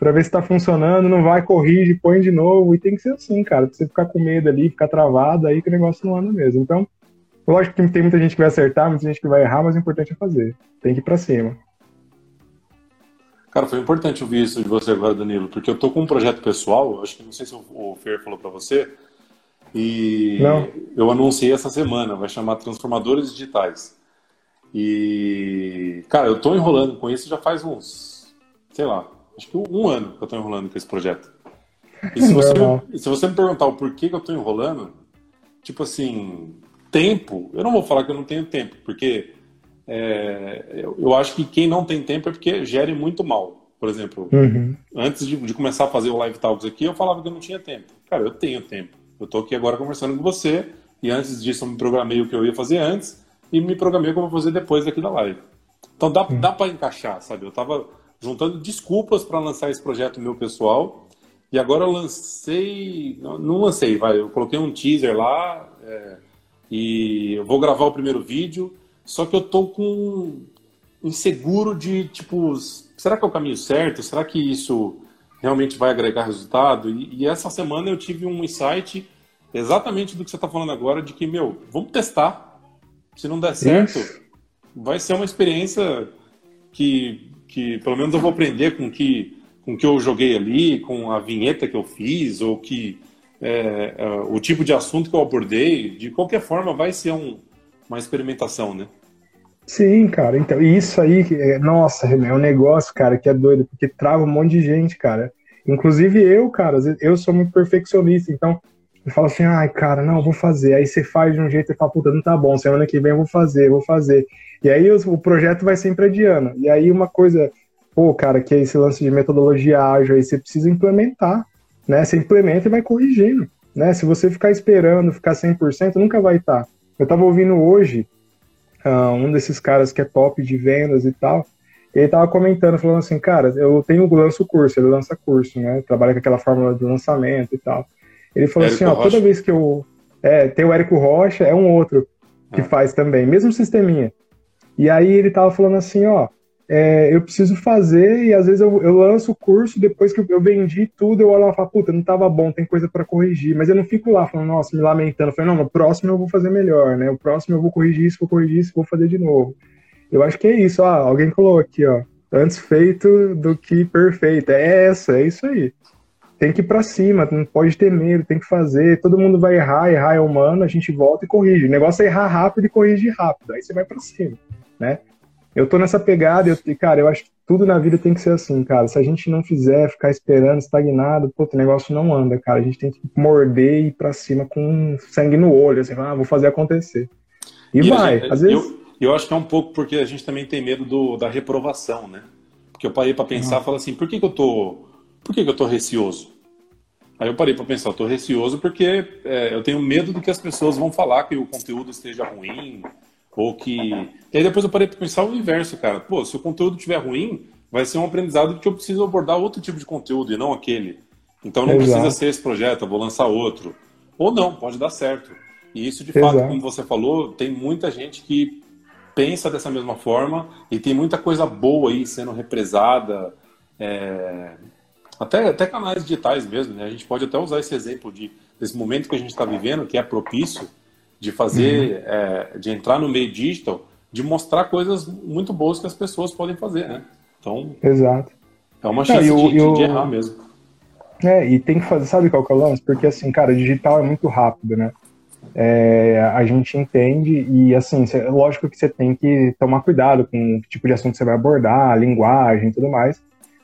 para ver se está funcionando, não vai, corrige, põe de novo, e tem que ser assim, cara, pra você ficar com medo ali, ficar travado, aí que o negócio não anda mesmo. Então, lógico que tem muita gente que vai acertar, muita gente que vai errar, mas o importante é fazer, tem que ir para cima. Cara, foi importante ouvir isso de você agora, Danilo, porque eu tô com um projeto pessoal, acho que não sei se o Fer falou para você, e não. eu anunciei essa semana, vai chamar Transformadores Digitais. E, cara, eu tô enrolando com isso já faz uns, sei lá, acho que um ano que eu estou enrolando com esse projeto. E se você, me, se você me perguntar o porquê que eu estou enrolando, tipo assim, tempo, eu não vou falar que eu não tenho tempo, porque é, eu, eu, acho que quem não tem tempo é porque gere muito mal. Por exemplo, uhum. antes de, de, começar a fazer o Live Talks aqui, eu falava que eu não tinha tempo. Cara, eu tenho tempo. Eu estou aqui agora conversando com você, e antes disso eu me programei o que eu ia fazer antes, e me programei o que eu vou fazer depois aqui da live. Então dá, uhum. dá para encaixar, sabe? Eu tava juntando desculpas para lançar esse projeto meu pessoal. E agora eu lancei. Não, não lancei, vai. Eu coloquei um teaser lá é, e eu vou gravar o primeiro vídeo. Só que eu tô com inseguro de tipo, será que é o caminho certo? Será que isso realmente vai agregar resultado? E, e essa semana eu tive um insight exatamente do que você está falando agora, de que, meu, vamos testar. Se não der certo, isso. vai ser uma experiência que que pelo menos eu vou aprender com que com que eu joguei ali, com a vinheta que eu fiz, ou que é, é, o tipo de assunto que eu abordei, de qualquer forma vai ser um, uma experimentação, né? Sim, cara. Então, isso aí, é, nossa, é um negócio, cara, que é doido, porque trava um monte de gente, cara. Inclusive eu, cara, eu sou muito perfeccionista, então eu falo assim, ai, cara, não, vou fazer. Aí você faz de um jeito e fala, puta, não tá bom, semana que vem eu vou fazer, vou fazer. E aí o, o projeto vai sempre adiando. E aí uma coisa, pô, cara, que é esse lance de metodologia ágil aí, você precisa implementar, né? Você implementa e vai corrigindo, né? Se você ficar esperando, ficar 100%, nunca vai estar. Tá. Eu tava ouvindo hoje uh, um desses caras que é top de vendas e tal, ele tava comentando, falando assim, cara, eu tenho lanço curso, ele lança curso, né? Trabalha com aquela fórmula de lançamento e tal. Ele falou Érico assim, ó, Rocha. toda vez que eu... É, tem o Érico Rocha, é um outro que ah. faz também, mesmo sisteminha. E aí ele tava falando assim, ó, é, eu preciso fazer e às vezes eu, eu, lanço o curso, depois que eu vendi tudo, eu olho e falo, puta, não tava bom, tem coisa para corrigir. Mas eu não fico lá falando, nossa, me lamentando. Eu falei, não, no próximo eu vou fazer melhor, né? O próximo eu vou corrigir isso, vou corrigir isso, vou fazer de novo. Eu acho que é isso, ó, alguém colocou aqui, ó, antes feito do que perfeito. É essa, é isso aí. Tem que ir pra cima, não pode ter medo, tem que fazer. Todo mundo vai errar, errar é humano, a gente volta e corrige. O negócio é errar rápido e corrigir rápido. Aí você vai para cima né? Eu tô nessa pegada, eu, cara, eu acho que tudo na vida tem que ser assim, cara. Se a gente não fizer, ficar esperando, estagnado, pô, o negócio não anda, cara. A gente tem que morder e ir pra cima com sangue no olho, assim, ah, vou fazer acontecer. E, e vai. Gente, Às vezes. Eu, eu, acho que é um pouco porque a gente também tem medo do, da reprovação, né? Porque eu parei para pensar e uhum. falei assim, por que, que eu tô. Por que, que eu tô receoso? Aí eu parei para pensar, tô receoso porque é, eu tenho medo do que as pessoas vão falar que o conteúdo esteja ruim, ou que. E aí depois eu parei para pensar o inverso, cara. Pô, se o conteúdo estiver ruim, vai ser um aprendizado que eu preciso abordar outro tipo de conteúdo e não aquele. Então não Exato. precisa ser esse projeto, eu vou lançar outro. Ou não, pode dar certo. E isso, de Exato. fato, como você falou, tem muita gente que pensa dessa mesma forma e tem muita coisa boa aí sendo represada. É... Até, até canais digitais mesmo, né? A gente pode até usar esse exemplo de, desse momento que a gente está vivendo, que é propício, de fazer, uhum. é, de entrar no meio digital, de mostrar coisas muito boas que as pessoas podem fazer, né? Então, Exato. é uma chance Não, de, de, de, errar mesmo. É, e tem que fazer, sabe qual que é o lance? Porque assim, cara, digital é muito rápido, né? É, a gente entende e assim, cê, lógico que você tem que tomar cuidado com o tipo de assunto que você vai abordar, a linguagem e tudo mais,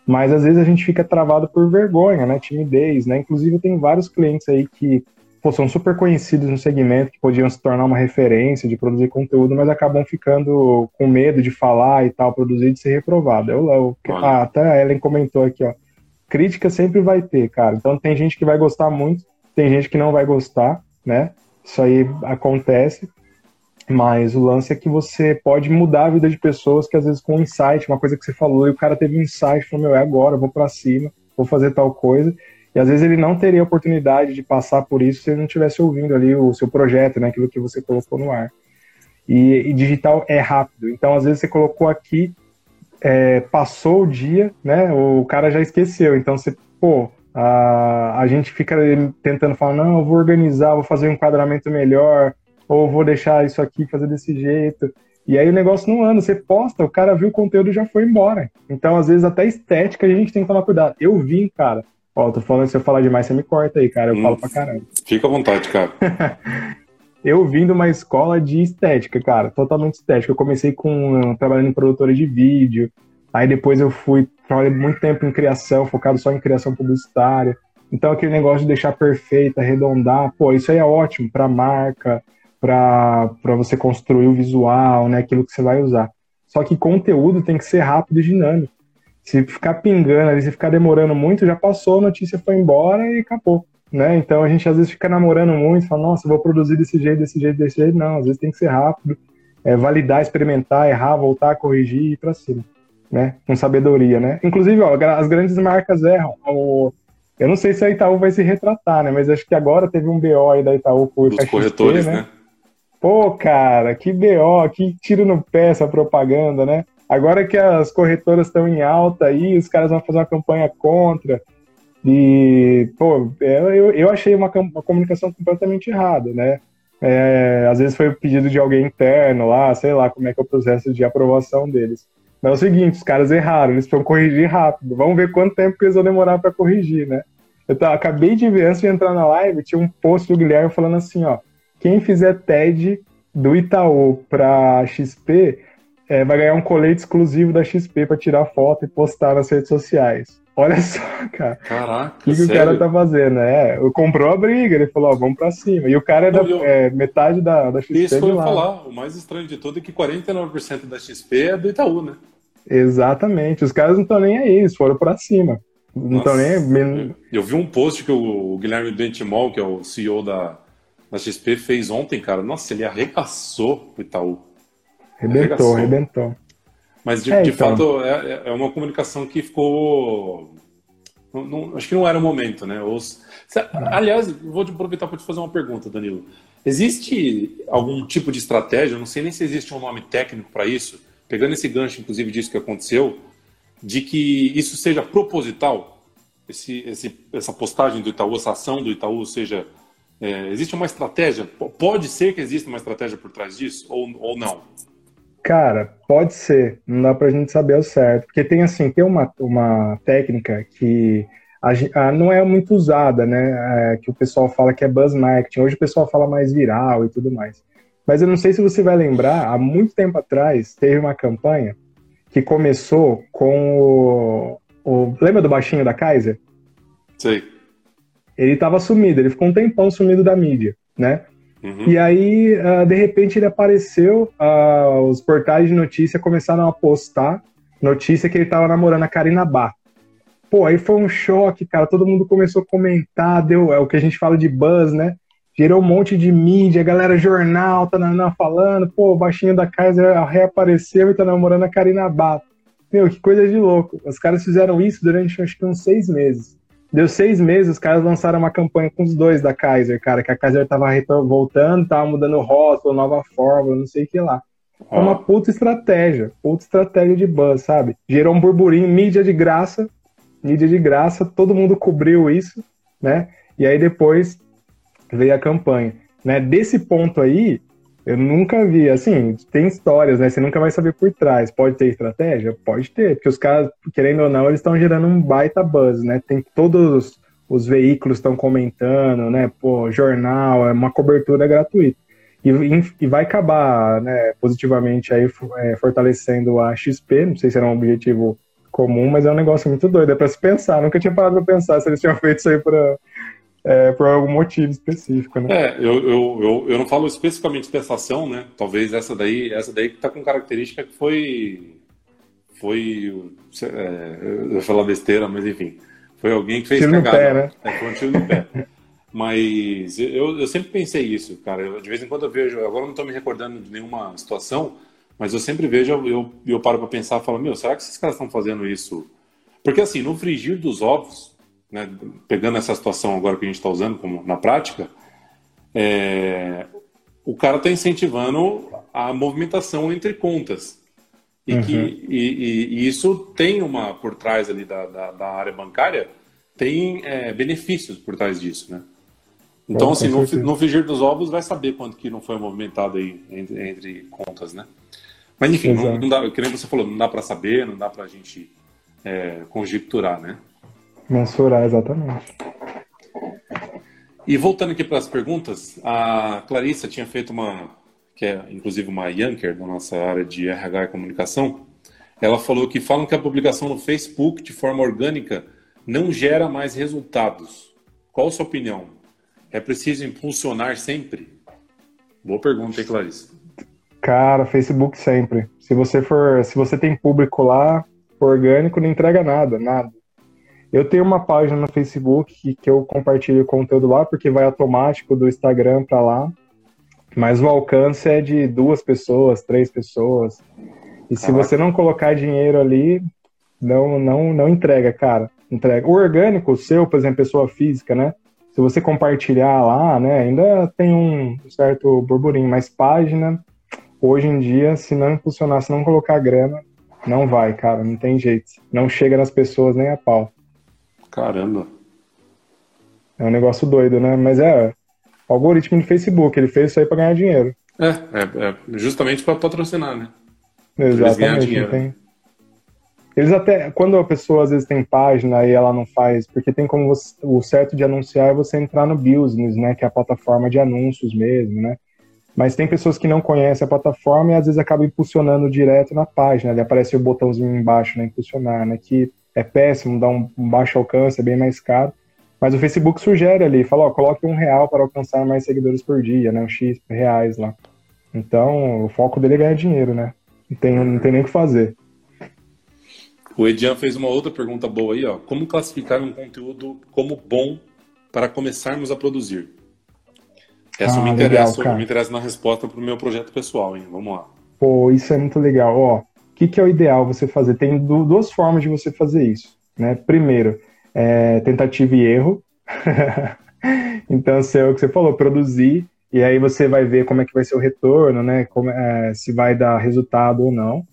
mas às vezes a gente fica travado por vergonha, né, timidez, né, inclusive tem vários clientes aí que pô, são super conhecidos no segmento, que podiam se tornar uma referência de produzir conteúdo, mas acabam ficando com medo de falar e tal, produzir de ser reprovado. Eu, eu, ah, até a Ellen comentou aqui, ó, crítica sempre vai ter, cara. Então tem gente que vai gostar muito, tem gente que não vai gostar, né? Isso aí acontece, mas o lance é que você pode mudar a vida de pessoas que às vezes com um insight, uma coisa que você falou, e o cara teve um insight, falou, meu, é agora, vou para cima, vou fazer tal coisa, e às vezes ele não teria oportunidade de passar por isso se ele não tivesse ouvindo ali o seu projeto, né, aquilo que você colocou no ar. E, e digital é rápido. Então, às vezes você colocou aqui, é, passou o dia, né, o cara já esqueceu. Então, você, pô, a, a gente fica tentando falar, não, eu vou organizar, vou fazer um enquadramento melhor, ou vou deixar isso aqui fazer desse jeito. E aí o negócio não anda, você posta, o cara viu o conteúdo e já foi embora. Então, às vezes, até estética a gente tem que tomar cuidado. Eu vim, cara, Ó, tô falando, se eu falar demais, você me corta aí, cara. Eu hum, falo pra caramba. Fica à vontade, cara. eu vim de uma escola de estética, cara, totalmente estética. Eu comecei com trabalhando em produtora de vídeo, aí depois eu fui, trabalhei muito tempo em criação, focado só em criação publicitária. Então aquele negócio de deixar perfeito, arredondar, pô, isso aí é ótimo para marca, para você construir o visual, né, aquilo que você vai usar. Só que conteúdo tem que ser rápido e dinâmico. Se ficar pingando ali, se ficar demorando muito, já passou, a notícia foi embora e acabou. Né? Então a gente às vezes fica namorando muito, fala, nossa, vou produzir desse jeito, desse jeito, desse jeito. Não, às vezes tem que ser rápido, é, validar, experimentar, errar, voltar, corrigir e ir pra cima. Né? Com sabedoria, né? Inclusive, ó, as grandes marcas erram. O, eu não sei se a Itaú vai se retratar, né? Mas acho que agora teve um BO aí da Itaú por Dos corretores, né? né? Pô, cara, que BO, que tiro no pé essa propaganda, né? Agora que as corretoras estão em alta aí, os caras vão fazer uma campanha contra. E, pô, é, eu, eu achei uma, uma comunicação completamente errada, né? É, às vezes foi pedido de alguém interno lá, sei lá como é que é o processo de aprovação deles. Mas é o seguinte, os caras erraram, eles precisam corrigir rápido. Vamos ver quanto tempo eles vão demorar para corrigir, né? Eu acabei de ver, antes de entrar na live, tinha um post do Guilherme falando assim, ó, quem fizer TED do Itaú para XP é, vai ganhar um colete exclusivo da XP para tirar foto e postar nas redes sociais. Olha só, cara. Caraca. O que, o cara tá fazendo? É, comprou a briga, ele falou, ó, vamos pra cima. E o cara é, da, eu... é metade da, da XP. Isso que eu ia falar. O mais estranho de tudo é que 49% da XP é do Itaú, né? Exatamente. Os caras não estão nem aí, eles foram pra cima. Não estão nem. Eu vi um post que o Guilherme Bentimol, que é o CEO da, da XP, fez ontem, cara. Nossa, ele arregaçou o Itaú. Arrebentou, arrebentou. Mas de, é, de então. fato é, é, uma comunicação que ficou. Não, não, acho que não era o momento, né? Os, aliás, vou aproveitar para te fazer uma pergunta, Danilo. Existe algum tipo de estratégia, não sei nem se existe um nome técnico para isso, pegando esse gancho, inclusive, disso que aconteceu, de que isso seja proposital? Esse, esse, essa postagem do Itaú, essa ação do Itaú, seja. É, existe uma estratégia? Pode ser que exista uma estratégia por trás disso, ou, ou não? Cara, pode ser, não dá pra gente saber o certo. Porque tem assim, tem uma, uma técnica que a, a, não é muito usada, né? É, que o pessoal fala que é buzz marketing. Hoje o pessoal fala mais viral e tudo mais. Mas eu não sei se você vai lembrar, há muito tempo atrás teve uma campanha que começou com o, o lembra do baixinho da Kaiser? Sei. Ele estava sumido, ele ficou um tempão sumido da mídia, né? Uhum. E aí, uh, de repente, ele apareceu, uh, os portais de notícia começaram a postar notícia que ele estava namorando a Karina Bá. Pô, aí foi um choque, cara. Todo mundo começou a comentar, deu é o que a gente fala de buzz, né? Gerou um monte de mídia, galera jornal, tá na, falando, pô, o baixinho da Kaiser reapareceu e tá namorando a Karina Bá. Meu, que coisa de louco. Os caras fizeram isso durante acho que uns seis meses. Deu seis meses, os caras lançaram uma campanha com os dois da Kaiser, cara, que a Kaiser tava voltando, tava mudando o rótulo, nova fórmula, não sei o que lá. É uma puta estratégia, puta estratégia de buzz, sabe? Gerou um burburinho, mídia de graça, mídia de graça, todo mundo cobriu isso, né? E aí depois veio a campanha. Né? Desse ponto aí, eu nunca vi, assim, tem histórias, né? Você nunca vai saber por trás. Pode ter estratégia? Pode ter, porque os caras, querendo ou não, eles estão gerando um baita buzz, né? Tem todos os veículos estão comentando, né? Pô, jornal, é uma cobertura gratuita. E, e vai acabar, né, positivamente aí é, fortalecendo a XP, não sei se era um objetivo comum, mas é um negócio muito doido, é para se pensar. Nunca tinha parado para pensar se eles tinham feito isso aí para é, por algum motivo específico, né? É, eu, eu, eu, eu, não falo especificamente dessa ação, né? Talvez essa daí, essa daí que tá com característica que foi. Foi. É, eu vou falar besteira, mas enfim. Foi alguém que fez tiro cagada. Pé, né? É, foi um tiro no pé. Mas eu, eu sempre pensei isso, cara. Eu, de vez em quando eu vejo, agora não estou me recordando de nenhuma situação, mas eu sempre vejo, eu, eu paro para pensar e falo, meu, será que esses caras estão fazendo isso? Porque assim, no frigir dos ovos, né, pegando essa situação agora que a gente está usando como na prática, é, o cara está incentivando a movimentação entre contas. E, uhum. que, e, e, e, isso tem uma, por trás ali da, da, da área bancária, tem é, benefícios por trás disso, né? Então, assim, no, no frigir dos ovos vai saber quanto que não foi movimentado aí entre, entre contas, né? Mas, enfim, não, não, dá, que nem você falou, não dá para saber, não dá para a gente é, conjecturar, né? Mensurar, exatamente. E voltando aqui para as perguntas, a Clarissa tinha feito uma, que é inclusive uma Yanker da nossa área de RH e comunicação, ela falou que falam que a publicação no Facebook de forma orgânica não gera mais resultados. Qual a sua opinião? É preciso impulsionar sempre? Boa pergunta, hein, Clarissa? Cara, Facebook sempre. Se você for, se você tem público lá, orgânico não entrega nada, nada. Eu tenho uma página no Facebook que, que eu compartilho conteúdo lá, porque vai automático do Instagram para lá. Mas o alcance é de duas pessoas, três pessoas. E se você não colocar dinheiro ali, não, não, não entrega, cara. Entrega. O orgânico, o seu, por exemplo, pessoa física, né? Se você compartilhar lá, né, ainda tem um certo burburinho, mas página, hoje em dia, se não impulsionar, se não colocar grana, não vai, cara, não tem jeito. Não chega nas pessoas nem a pau. Caramba. É um negócio doido, né? Mas é o algoritmo do Facebook, ele fez isso aí para ganhar dinheiro. É, é, é justamente para patrocinar, né? Exatamente. Eles, tem... eles até, quando a pessoa às vezes tem página e ela não faz, porque tem como você, o certo de anunciar é você entrar no Business, né? Que é a plataforma de anúncios mesmo, né? Mas tem pessoas que não conhecem a plataforma e às vezes acabam impulsionando direto na página. Ali aparece o botãozinho embaixo, né? Impulsionar, né? Que é péssimo, dá um, baixo alcance, é bem mais caro. Mas o Facebook sugere ali, fala, ó, coloque um real para alcançar mais seguidores por dia, né? Um X reais lá. Então, o foco dele é ganhar dinheiro, né? Não tem, não tem nem o que fazer. O Edian fez uma outra pergunta boa aí, ó. Como classificar um conteúdo como bom para começarmos a produzir? Essa ah, me, interessa, legal, me interessa na resposta para o meu projeto pessoal, hein? Vamos lá. Pô, isso é muito legal. Ó, que, que é o ideal você fazer? Tem duas formas de você fazer isso. Né? Primeiro, é, tentativa e erro. então, se é o que você falou, produzir, e aí você vai ver como é que vai ser o retorno, né? Como, é, se vai dar resultado ou não.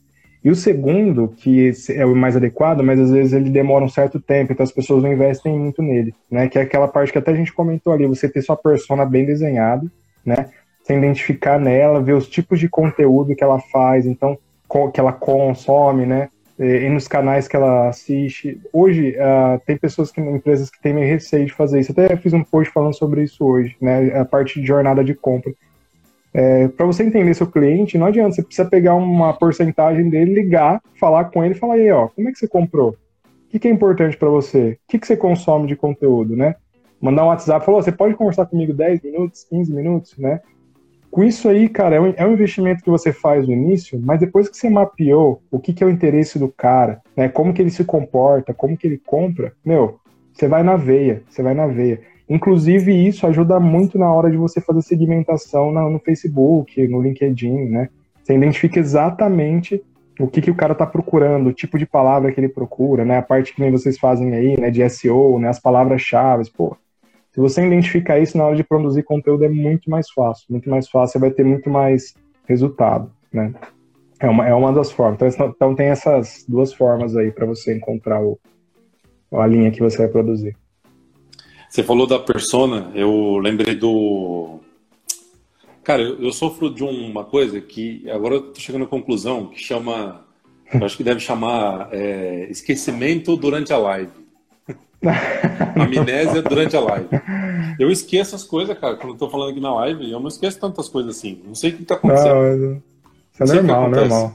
E o segundo, que é o mais adequado, mas às vezes ele demora um certo tempo, então as pessoas não investem muito nele, né? Que é aquela parte que até a gente comentou ali, você ter sua persona bem desenhada, né? Você identificar nela, ver os tipos de conteúdo que ela faz, então que ela consome, né? E nos canais que ela assiste. Hoje, uh, tem pessoas, que empresas que têm meio receio de fazer isso. Até fiz um post falando sobre isso hoje, né? A parte de jornada de compra. É, para você entender seu cliente, não adianta, você precisa pegar uma porcentagem dele, ligar, falar com ele e falar aí, ó, como é que você comprou? O que, que é importante para você? O que, que você consome de conteúdo, né? Mandar um WhatsApp, falou, você pode conversar comigo 10 minutos, 15 minutos, né? Com isso aí, cara, é um, é um, investimento que você faz no início, mas depois que você mapeou o que, que é o interesse do cara, né? Como que ele se comporta, como que ele compra, meu, você vai na veia, você vai na veia. Inclusive, isso ajuda muito na hora de você fazer segmentação no, no Facebook, no LinkedIn, né? Você identifica exatamente o que, que o cara está procurando, o tipo de palavra que ele procura, né? A parte que nem vocês fazem aí, né? De SEO, né? As palavras-chave. Pô, se você identificar isso na hora de produzir conteúdo, é muito mais fácil. Muito mais fácil, você vai ter muito mais resultado, né? É uma, é uma das formas. Então, então tem essas duas formas aí para você encontrar o, a linha que você vai produzir. Você falou da persona, eu lembrei do. Cara, eu, eu sofro de uma coisa que agora eu tô chegando à conclusão que chama. Eu acho que deve chamar é, esquecimento durante a live. Amnésia durante a live. Eu esqueço as coisas, cara, quando eu tô falando aqui na live, eu não esqueço tantas coisas assim. Não sei o que tá acontecendo. Não, isso é normal, normal.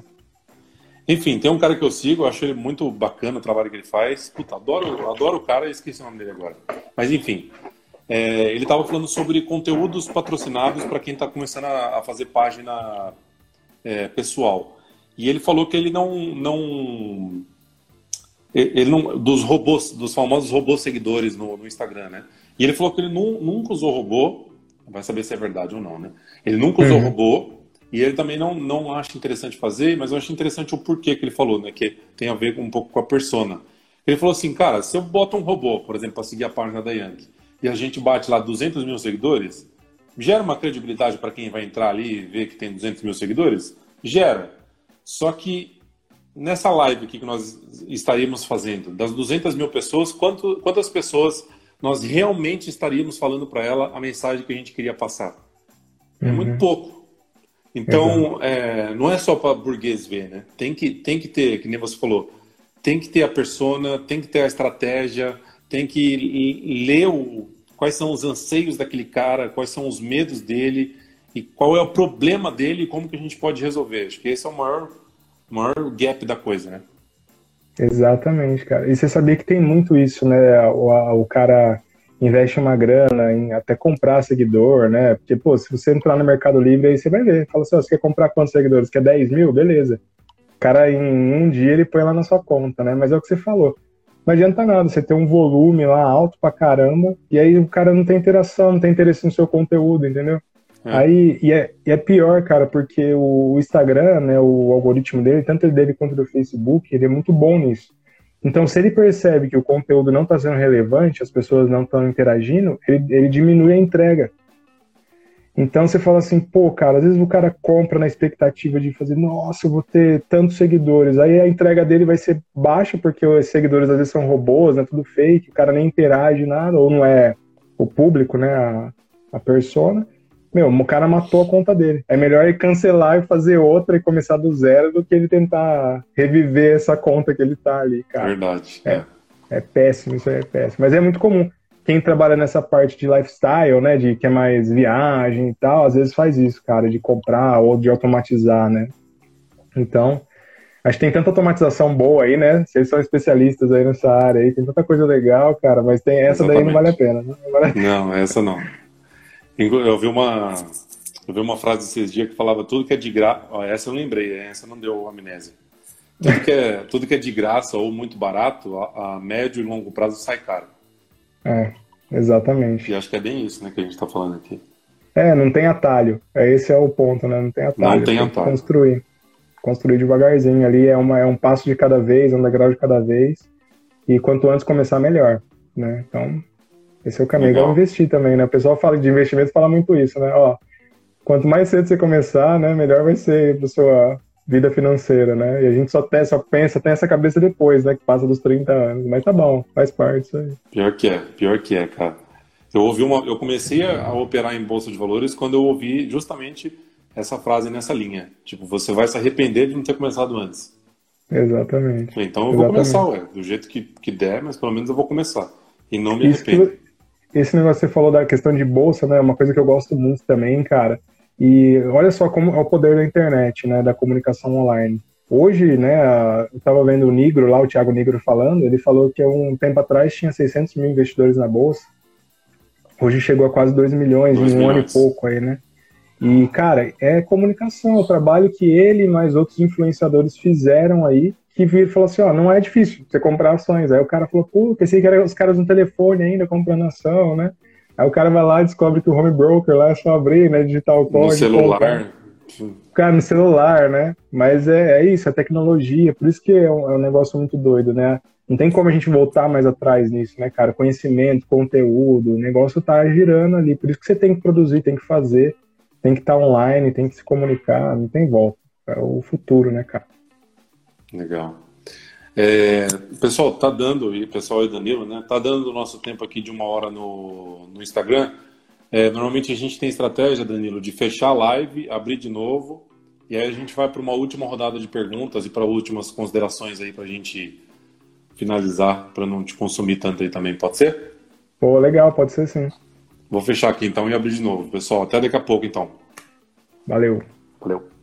Enfim, tem um cara que eu sigo, eu acho ele muito bacana o trabalho que ele faz. Puta, adoro, adoro o cara e esqueci o nome dele agora. Mas enfim, é, ele estava falando sobre conteúdos patrocinados para quem está começando a, a, fazer página é, pessoal. E ele falou que ele não, não, ele não, dos robôs, dos famosos robôs seguidores no, no Instagram, né? E ele falou que ele nu, nunca usou robô, vai saber se é verdade ou não, né? Ele nunca usou uhum. robô e ele também não, não acha interessante fazer, mas eu acho interessante o porquê que ele falou, né? Que tem a ver com, um pouco com a persona. Ele falou assim, cara, se eu boto um robô, por exemplo, para seguir a página da Yankee, e a gente bate lá 200 mil seguidores, gera uma credibilidade para quem vai entrar ali e ver que tem 200 mil seguidores? Gera. Só que nessa live que nós estaríamos fazendo, das 200 mil pessoas, quanto, quantas pessoas nós realmente estaríamos falando para ela a mensagem que a gente queria passar? É uhum. muito pouco. Então, é, não é só para burguês ver, né? Tem que, tem que ter, que nem você falou, tem que ter a persona, tem que ter a estratégia, tem que ler o, quais são os anseios daquele cara, quais são os medos dele e qual é o problema dele e como que a gente pode resolver. Acho que esse é o maior, maior gap da coisa, né? Exatamente, cara. E você sabia que tem muito isso, né? O, o cara investe uma grana em até comprar seguidor, né? Porque, pô, se você entrar no Mercado Livre, aí você vai ver. Fala assim, oh, você quer comprar quantos seguidores? Quer 10 mil? Beleza. O cara, em um dia, ele põe lá na sua conta, né? Mas é o que você falou. Não adianta nada você ter um volume lá alto pra caramba, e aí o cara não tem interação, não tem interesse no seu conteúdo, entendeu? É. Aí, e é, e é, pior, cara, porque o Instagram, né, o algoritmo dele, tanto ele dele quanto do Facebook, ele é muito bom nisso. Então, se ele percebe que o conteúdo não está sendo relevante, as pessoas não estão interagindo, ele, ele diminui a entrega. Então você fala assim, pô, cara, às vezes o cara compra na expectativa de fazer, nossa, eu vou ter tantos seguidores. Aí a entrega dele vai ser baixa, porque os seguidores às vezes são robôs, né? Tudo fake, o cara nem interage nada, ou não é o público, né? A, a persona meu, o cara matou a conta dele. É melhor ele cancelar e fazer outra e começar do zero do que ele tentar reviver essa conta que ele tá ali, cara. Verdade. É, é péssimo, isso aí é péssimo. Mas é muito comum. Quem trabalha nessa parte de lifestyle, né, de que é mais viagem e tal, às vezes faz isso, cara, de comprar ou de automatizar, né? Então, acho que tem tanta automatização boa aí, né? Vocês são especialistas aí nessa área aí, tem tanta coisa legal, cara, mas tem essa Exatamente. daí não vale a pena. Né? Não, vale a pena. não essa não. Eu vi uma, eu vi uma frase esses dias que falava tudo que é de graça. Essa eu lembrei, essa não deu amnésia. Tudo que é, tudo que é de graça ou muito barato, a, a médio e longo prazo sai caro. É, exatamente. E acho que é bem isso né, que a gente está falando aqui. É, não tem atalho. É, esse é o ponto, né? Não tem atalho. Não tem, tem atalho. Construir. Construir devagarzinho ali. É, uma, é um passo de cada vez, um degrau de cada vez. E quanto antes começar, melhor. Né? Então, esse é o caminho. Legal. investir também, né? O pessoal fala de investimento, fala muito isso, né? Ó, quanto mais cedo você começar, né, melhor vai ser para sua vida financeira, né? E a gente só, tem, só pensa, tem essa cabeça depois, né? Que passa dos 30 anos. Mas tá bom, faz parte isso aí. Pior que é, pior que é, cara. Eu ouvi uma, eu comecei a operar em bolsa de valores quando eu ouvi justamente essa frase nessa linha. Tipo, você vai se arrepender de não ter começado antes. Exatamente. Então eu Exatamente. vou começar, ué, do jeito que, que der, mas pelo menos eu vou começar. E não me arrependo esse negócio que você falou da questão de bolsa, né? Uma coisa que eu gosto muito também, cara, E olha só como é o poder da internet, né, da comunicação online. Hoje, né, eu estava vendo o Nigro lá, o Thiago Nigro falando, ele falou que um tempo atrás tinha 600 mil investidores na bolsa, hoje chegou a quase 2 milhões, 2 em um milhões. ano e pouco aí, né? E, cara, é comunicação, é o trabalho que ele e mais outros influenciadores fizeram aí, que viram e falou assim, ó, não é difícil você comprar ações. Aí o cara falou, pô, pensei que eram os caras no telefone ainda comprando ação, né? Aí o cara vai lá e descobre que o home broker lá é só abrir, né? Digital code. No celular. Cara, no celular, né? Mas é, é isso, é tecnologia. Por isso que é um, é um negócio muito doido, né? Não tem como a gente voltar mais atrás nisso, né, cara? Conhecimento, conteúdo, o negócio tá girando ali. Por isso que você tem que produzir, tem que fazer, tem que estar tá online, tem que se comunicar, não tem volta. É o futuro, né, cara? Legal. É, pessoal, tá dando, e pessoal e Danilo, né? Tá dando o nosso tempo aqui de uma hora no, no Instagram. É, normalmente a gente tem estratégia, Danilo, de fechar a live, abrir de novo, e aí a gente vai para uma última rodada de perguntas e para últimas considerações aí para a gente finalizar, para não te consumir tanto aí também, pode ser? Pô, legal, pode ser sim. Vou fechar aqui então e abrir de novo, pessoal. Até daqui a pouco então. Valeu. Valeu.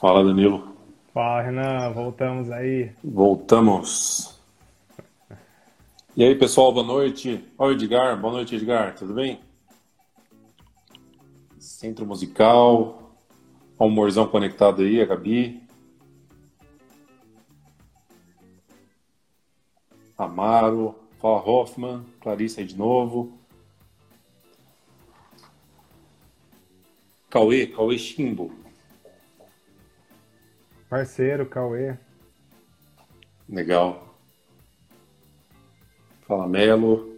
Fala, Danilo. Fala, Renan, voltamos aí. Voltamos. E aí, pessoal, boa noite. Oi, Edgar. Boa noite, Edgar. Tudo bem? Centro Musical. Almorzão conectado aí, a Gabi. Amaro. Fala, Hoffman. Clarissa aí de novo. Cauê, Cauê Chimbo. Parceiro, Cauê. Legal. Fala, Melo.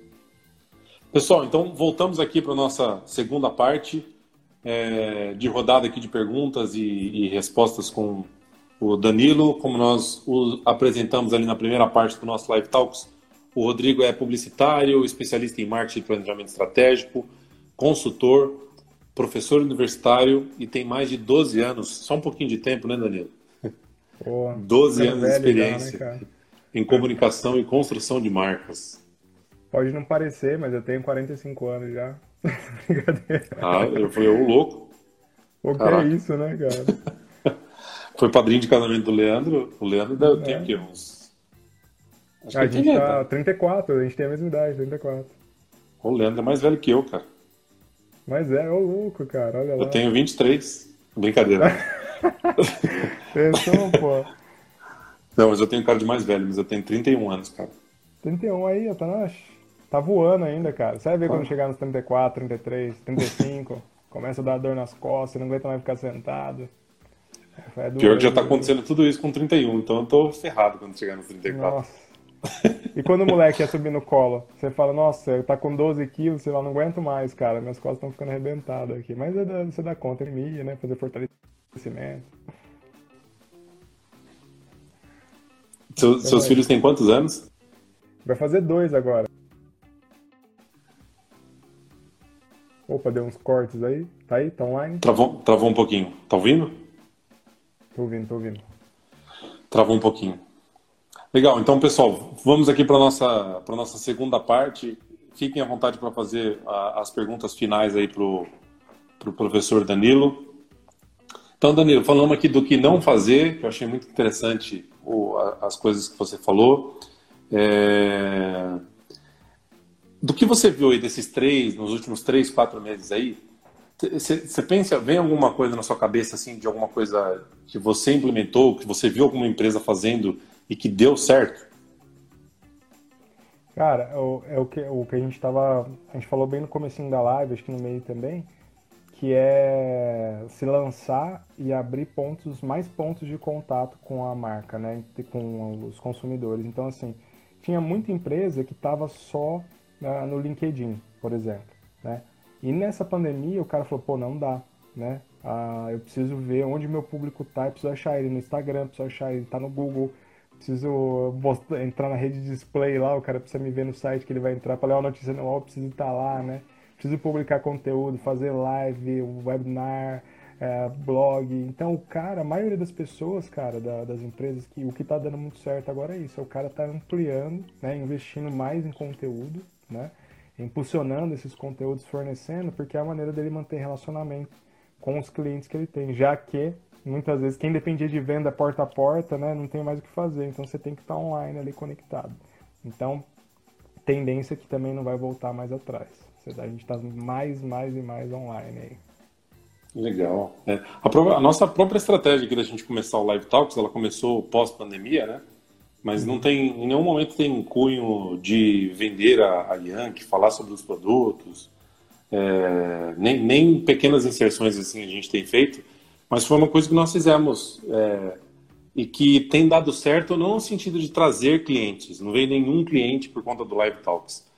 Pessoal, então voltamos aqui para a nossa segunda parte é, de rodada aqui de perguntas e, e, respostas com o Danilo. Como nós o apresentamos ali na primeira parte do nosso Live Talks, o Rodrigo é publicitário, especialista em marketing e planejamento estratégico, consultor, professor universitário e tem mais de 12 anos, só um pouquinho de tempo, né, Danilo? Pô, 12 anos de experiência já, né, em comunicação e construção de marcas. Pode não parecer, mas eu tenho 45 anos já. ah, eu fui o louco. O que é isso, né, cara? Foi padrinho de casamento do Leandro. O Leandro ter é. o quê? Uns. Acho a gente tá 34, a gente tem a mesma idade, 34. O Leandro é mais velho que eu, cara. Mas é, ô louco, cara, olha lá. Eu tenho 23. Brincadeira. Pensou, pô. Não, mas eu tenho cara de mais velho, mas eu tenho 31 anos, cara. 31 aí, tá, tá voando ainda, cara. Você vai ver ah. quando chegar nos 34, 33, 35, começa a dar dor nas costas, não aguenta mais ficar sentado. É Pior que já tá acontecendo tudo isso com 31, então eu tô ferrado quando chegar nos 34. Nossa. E quando o moleque ia subir no colo, você fala, nossa, ele tá com 12 quilos, sei lá, não aguento mais, cara, minhas costas estão ficando arrebentadas aqui. Mas é você dá conta, é mídia, né? Fazer fortalecimento. Seu, então, seus filhos têm quantos anos? Vai fazer dois agora. Opa, deu uns cortes aí. Tá aí? Tá online? Travou, travou um pouquinho. Tá ouvindo? Tô ouvindo, tô ouvindo. Travou um pouquinho. Legal, então pessoal, vamos aqui para a nossa, nossa segunda parte. Fiquem à vontade para fazer a, as perguntas finais aí para o pro professor Danilo. Então, Danilo, falamos aqui do que não fazer, que eu achei muito interessante o, as coisas que você falou. É... Do que você viu aí desses três, nos últimos três, quatro meses aí, você pensa, vem alguma coisa na sua cabeça, assim, de alguma coisa que você implementou, que você viu alguma empresa fazendo e que deu certo? Cara, é o que, o que a gente estava. A gente falou bem no comecinho da live, acho que no meio também, que é se lançar e abrir pontos, mais pontos de contato com a marca, né? Com os consumidores. Então, assim, tinha muita empresa que estava só né, no LinkedIn, por exemplo, né? E nessa pandemia o cara falou, pô, não dá, né? Ah, eu preciso ver onde meu público tá, eu preciso achar ele no Instagram, preciso achar ele, tá no Google, preciso entrar na rede de display lá, o cara precisa me ver no site que ele vai entrar para ler uma notícia no UOL, preciso estar lá, né? Preciso publicar conteúdo, fazer live, webinar, é, blog. Então, o cara, a maioria das pessoas, cara, da, das empresas, que o que está dando muito certo agora é isso, é o cara tá ampliando, né, investindo mais em conteúdo, né? impulsionando esses conteúdos, fornecendo, porque é a maneira dele manter relacionamento com os clientes que ele tem, já que muitas vezes quem dependia de venda porta a porta, né, não tem mais o que fazer, então você tem que estar online ali conectado. Então, tendência que também não vai voltar mais atrás. A gente está mais, mais e mais online aí. Legal. É. A, a, nossa própria estratégia aqui da gente começar o Live Talks, ela começou pós-pandemia, né? Mas não tem, em nenhum momento tem cunho de vender a, a Yankee, falar sobre os produtos, é, nem, nem pequenas inserções assim a gente tem feito, mas foi uma coisa que nós fizemos é, e que tem dado certo, não no sentido de trazer clientes, não veio nenhum cliente por conta do Live Talks,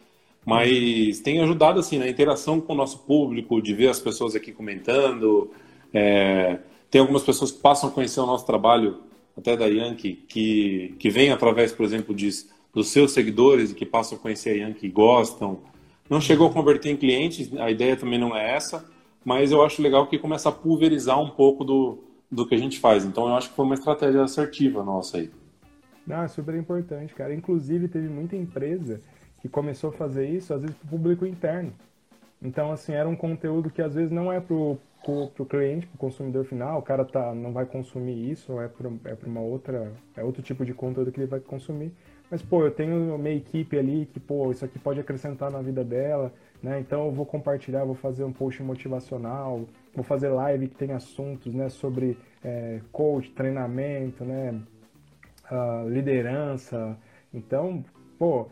mas tem ajudado assim na interação com o nosso público, de ver as pessoas aqui comentando. É, tem algumas pessoas que passam a conhecer o nosso trabalho até da Yankee, que, que vem através, por exemplo, de, dos seus seguidores e que passam a conhecer a Yankee e gostam. Não chegou a converter em clientes, a ideia também não é essa, mas eu acho legal que começa a pulverizar um pouco do, do que a gente faz. Então eu acho que foi uma estratégia assertiva nossa aí. Não, é super importante, cara. Inclusive, teve muita empresa que começou a fazer isso, às vezes, para o público interno. Então, assim, era um conteúdo que às vezes não é para o para o cliente, o consumidor final, o cara tá, não vai consumir isso, é para é uma outra, é outro tipo de conteúdo que ele vai consumir. Mas, pô, eu tenho minha equipe ali que, pô, isso aqui pode acrescentar na vida dela, né? Então eu vou compartilhar, vou fazer um post motivacional, vou fazer live que tem assuntos, né, sobre é, coach, treinamento, né, uh, liderança. Então, pô,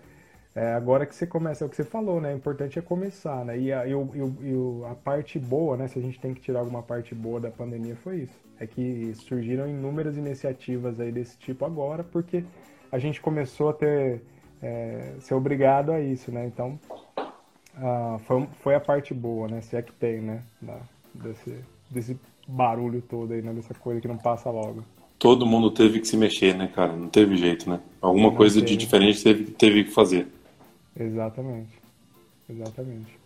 é, agora que você começa, é o que você falou, né? O importante é começar, né? E a, e, o, e, o, a parte boa, né? Se a gente tem que tirar alguma parte boa da pandemia, foi isso. É que surgiram inúmeras iniciativas aí desse tipo agora, porque a gente começou a ter, é, ser obrigado a isso, né? Então, ah, foi, foi a parte boa, né? Se é que tem, né? Da, desse, desse barulho todo aí, né? Dessa coisa que não passa logo. Todo mundo teve que se mexer, né, cara? Não teve jeito, né? Alguma não coisa teve. de diferente teve, teve que fazer. Exatamente. Exatamente.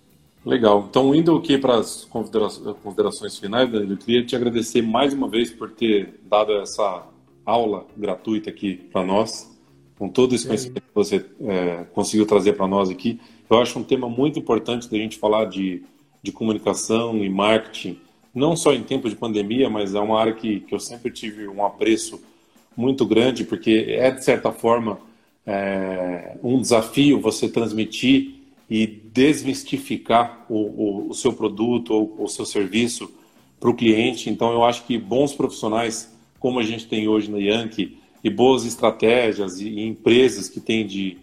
Legal. Então, indo aqui para as considerações finais, Danilo, eu queria te agradecer mais uma vez por ter dado essa aula gratuita aqui para nós, com todo esse conhecimento que você é, conseguiu trazer para nós aqui. Eu acho um tema muito importante da gente falar de, de comunicação e marketing, não só em tempos de pandemia, mas é uma área que, que eu sempre tive um apreço muito grande, porque é, de certa forma, é, um desafio você transmitir e desmistificar o, o, o seu produto ou o seu serviço para o cliente. Então, eu acho que bons profissionais, como a gente tem hoje na Yankee, e boas estratégias e, e empresas que têm de,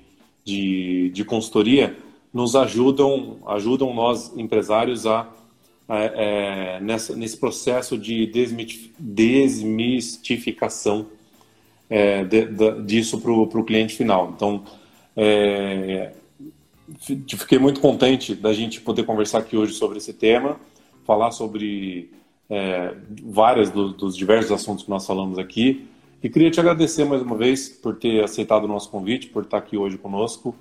de, de, consultoria, nos ajudam, ajudam nós empresários a, é, nessa, nesse processo de desmistificação é, de, de, disso para o cliente final. Então, é, fiquei muito contente da gente poder conversar aqui hoje sobre esse tema, falar sobre é, vários do, dos diversos assuntos que nós falamos aqui. E queria te agradecer mais uma vez por ter aceitado o nosso convite, por estar aqui hoje conosco.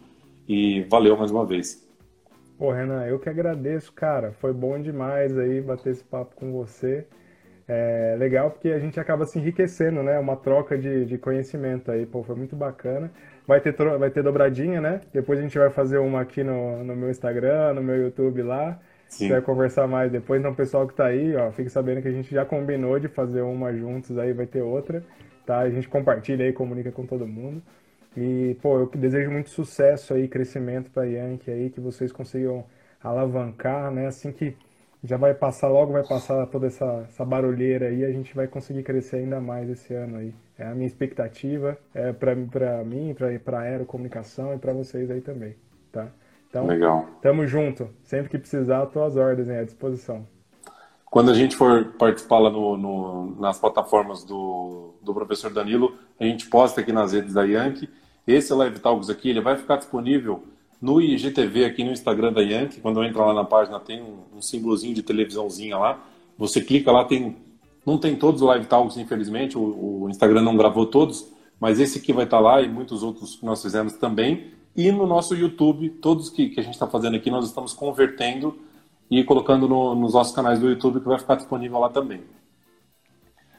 E valeu mais uma vez. Pô, Renan, eu que agradeço, cara. Foi bom demais aí bater esse papo com você. É legal porque a gente acaba se enriquecendo, né? Uma troca de, de conhecimento aí, pô, foi muito bacana. Vai ter, vai ter dobradinha, né? Depois a gente vai fazer uma aqui no, no meu Instagram, no meu YouTube lá. Sim. Você vai conversar mais depois. Então, pessoal que tá aí, ó, fique sabendo que a gente já combinou de fazer uma juntos aí, vai ter outra, tá? A gente compartilha aí, comunica com todo mundo. E, pô, eu desejo muito sucesso aí, crescimento pra Yankee aí, que vocês consigam alavancar, né? Assim que já vai passar, logo vai passar toda essa, essa barulheira aí, a gente vai conseguir crescer ainda mais esse ano aí. É a minha expectativa, é para mim, para a Aerocomunicação e para vocês aí também, tá? Então, Legal. tamo junto. Sempre que precisar, tô às ordens aí, à disposição. Quando a gente for participar lá no, no, nas plataformas do, do professor Danilo, a gente posta aqui nas redes da Yankee. Esse Live Talks aqui, ele vai ficar disponível no IGTV, aqui no Instagram da Yankee, quando eu entro lá na página, tem um, um símbolozinho de televisãozinha lá. Você clica lá, tem. Não tem todos os live talks, infelizmente, o, o Instagram não gravou todos, mas esse aqui vai estar lá e muitos outros que nós fizemos também. E no nosso YouTube, todos que, que a gente está fazendo aqui, nós estamos convertendo e colocando no, nos nossos canais do YouTube, que vai ficar disponível lá também.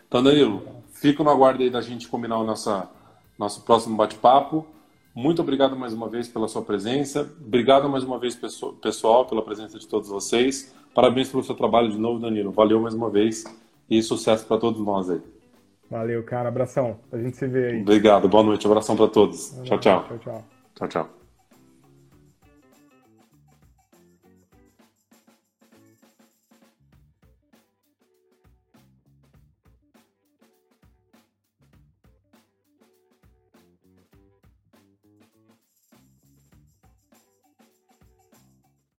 Então, Danilo, fico no aguardo aí da gente combinar o nossa, nosso próximo bate-papo. Muito obrigado mais uma vez pela sua presença. Obrigado mais uma vez, pessoal, pela presença de todos vocês. Parabéns pelo seu trabalho de novo, Danilo. Valeu mais uma vez e sucesso para todos nós aí. Valeu, cara. Abração. A gente se vê aí. Obrigado. Boa noite. Abração para todos. Tchau, tchau. Tchau, tchau. Tchau, tchau.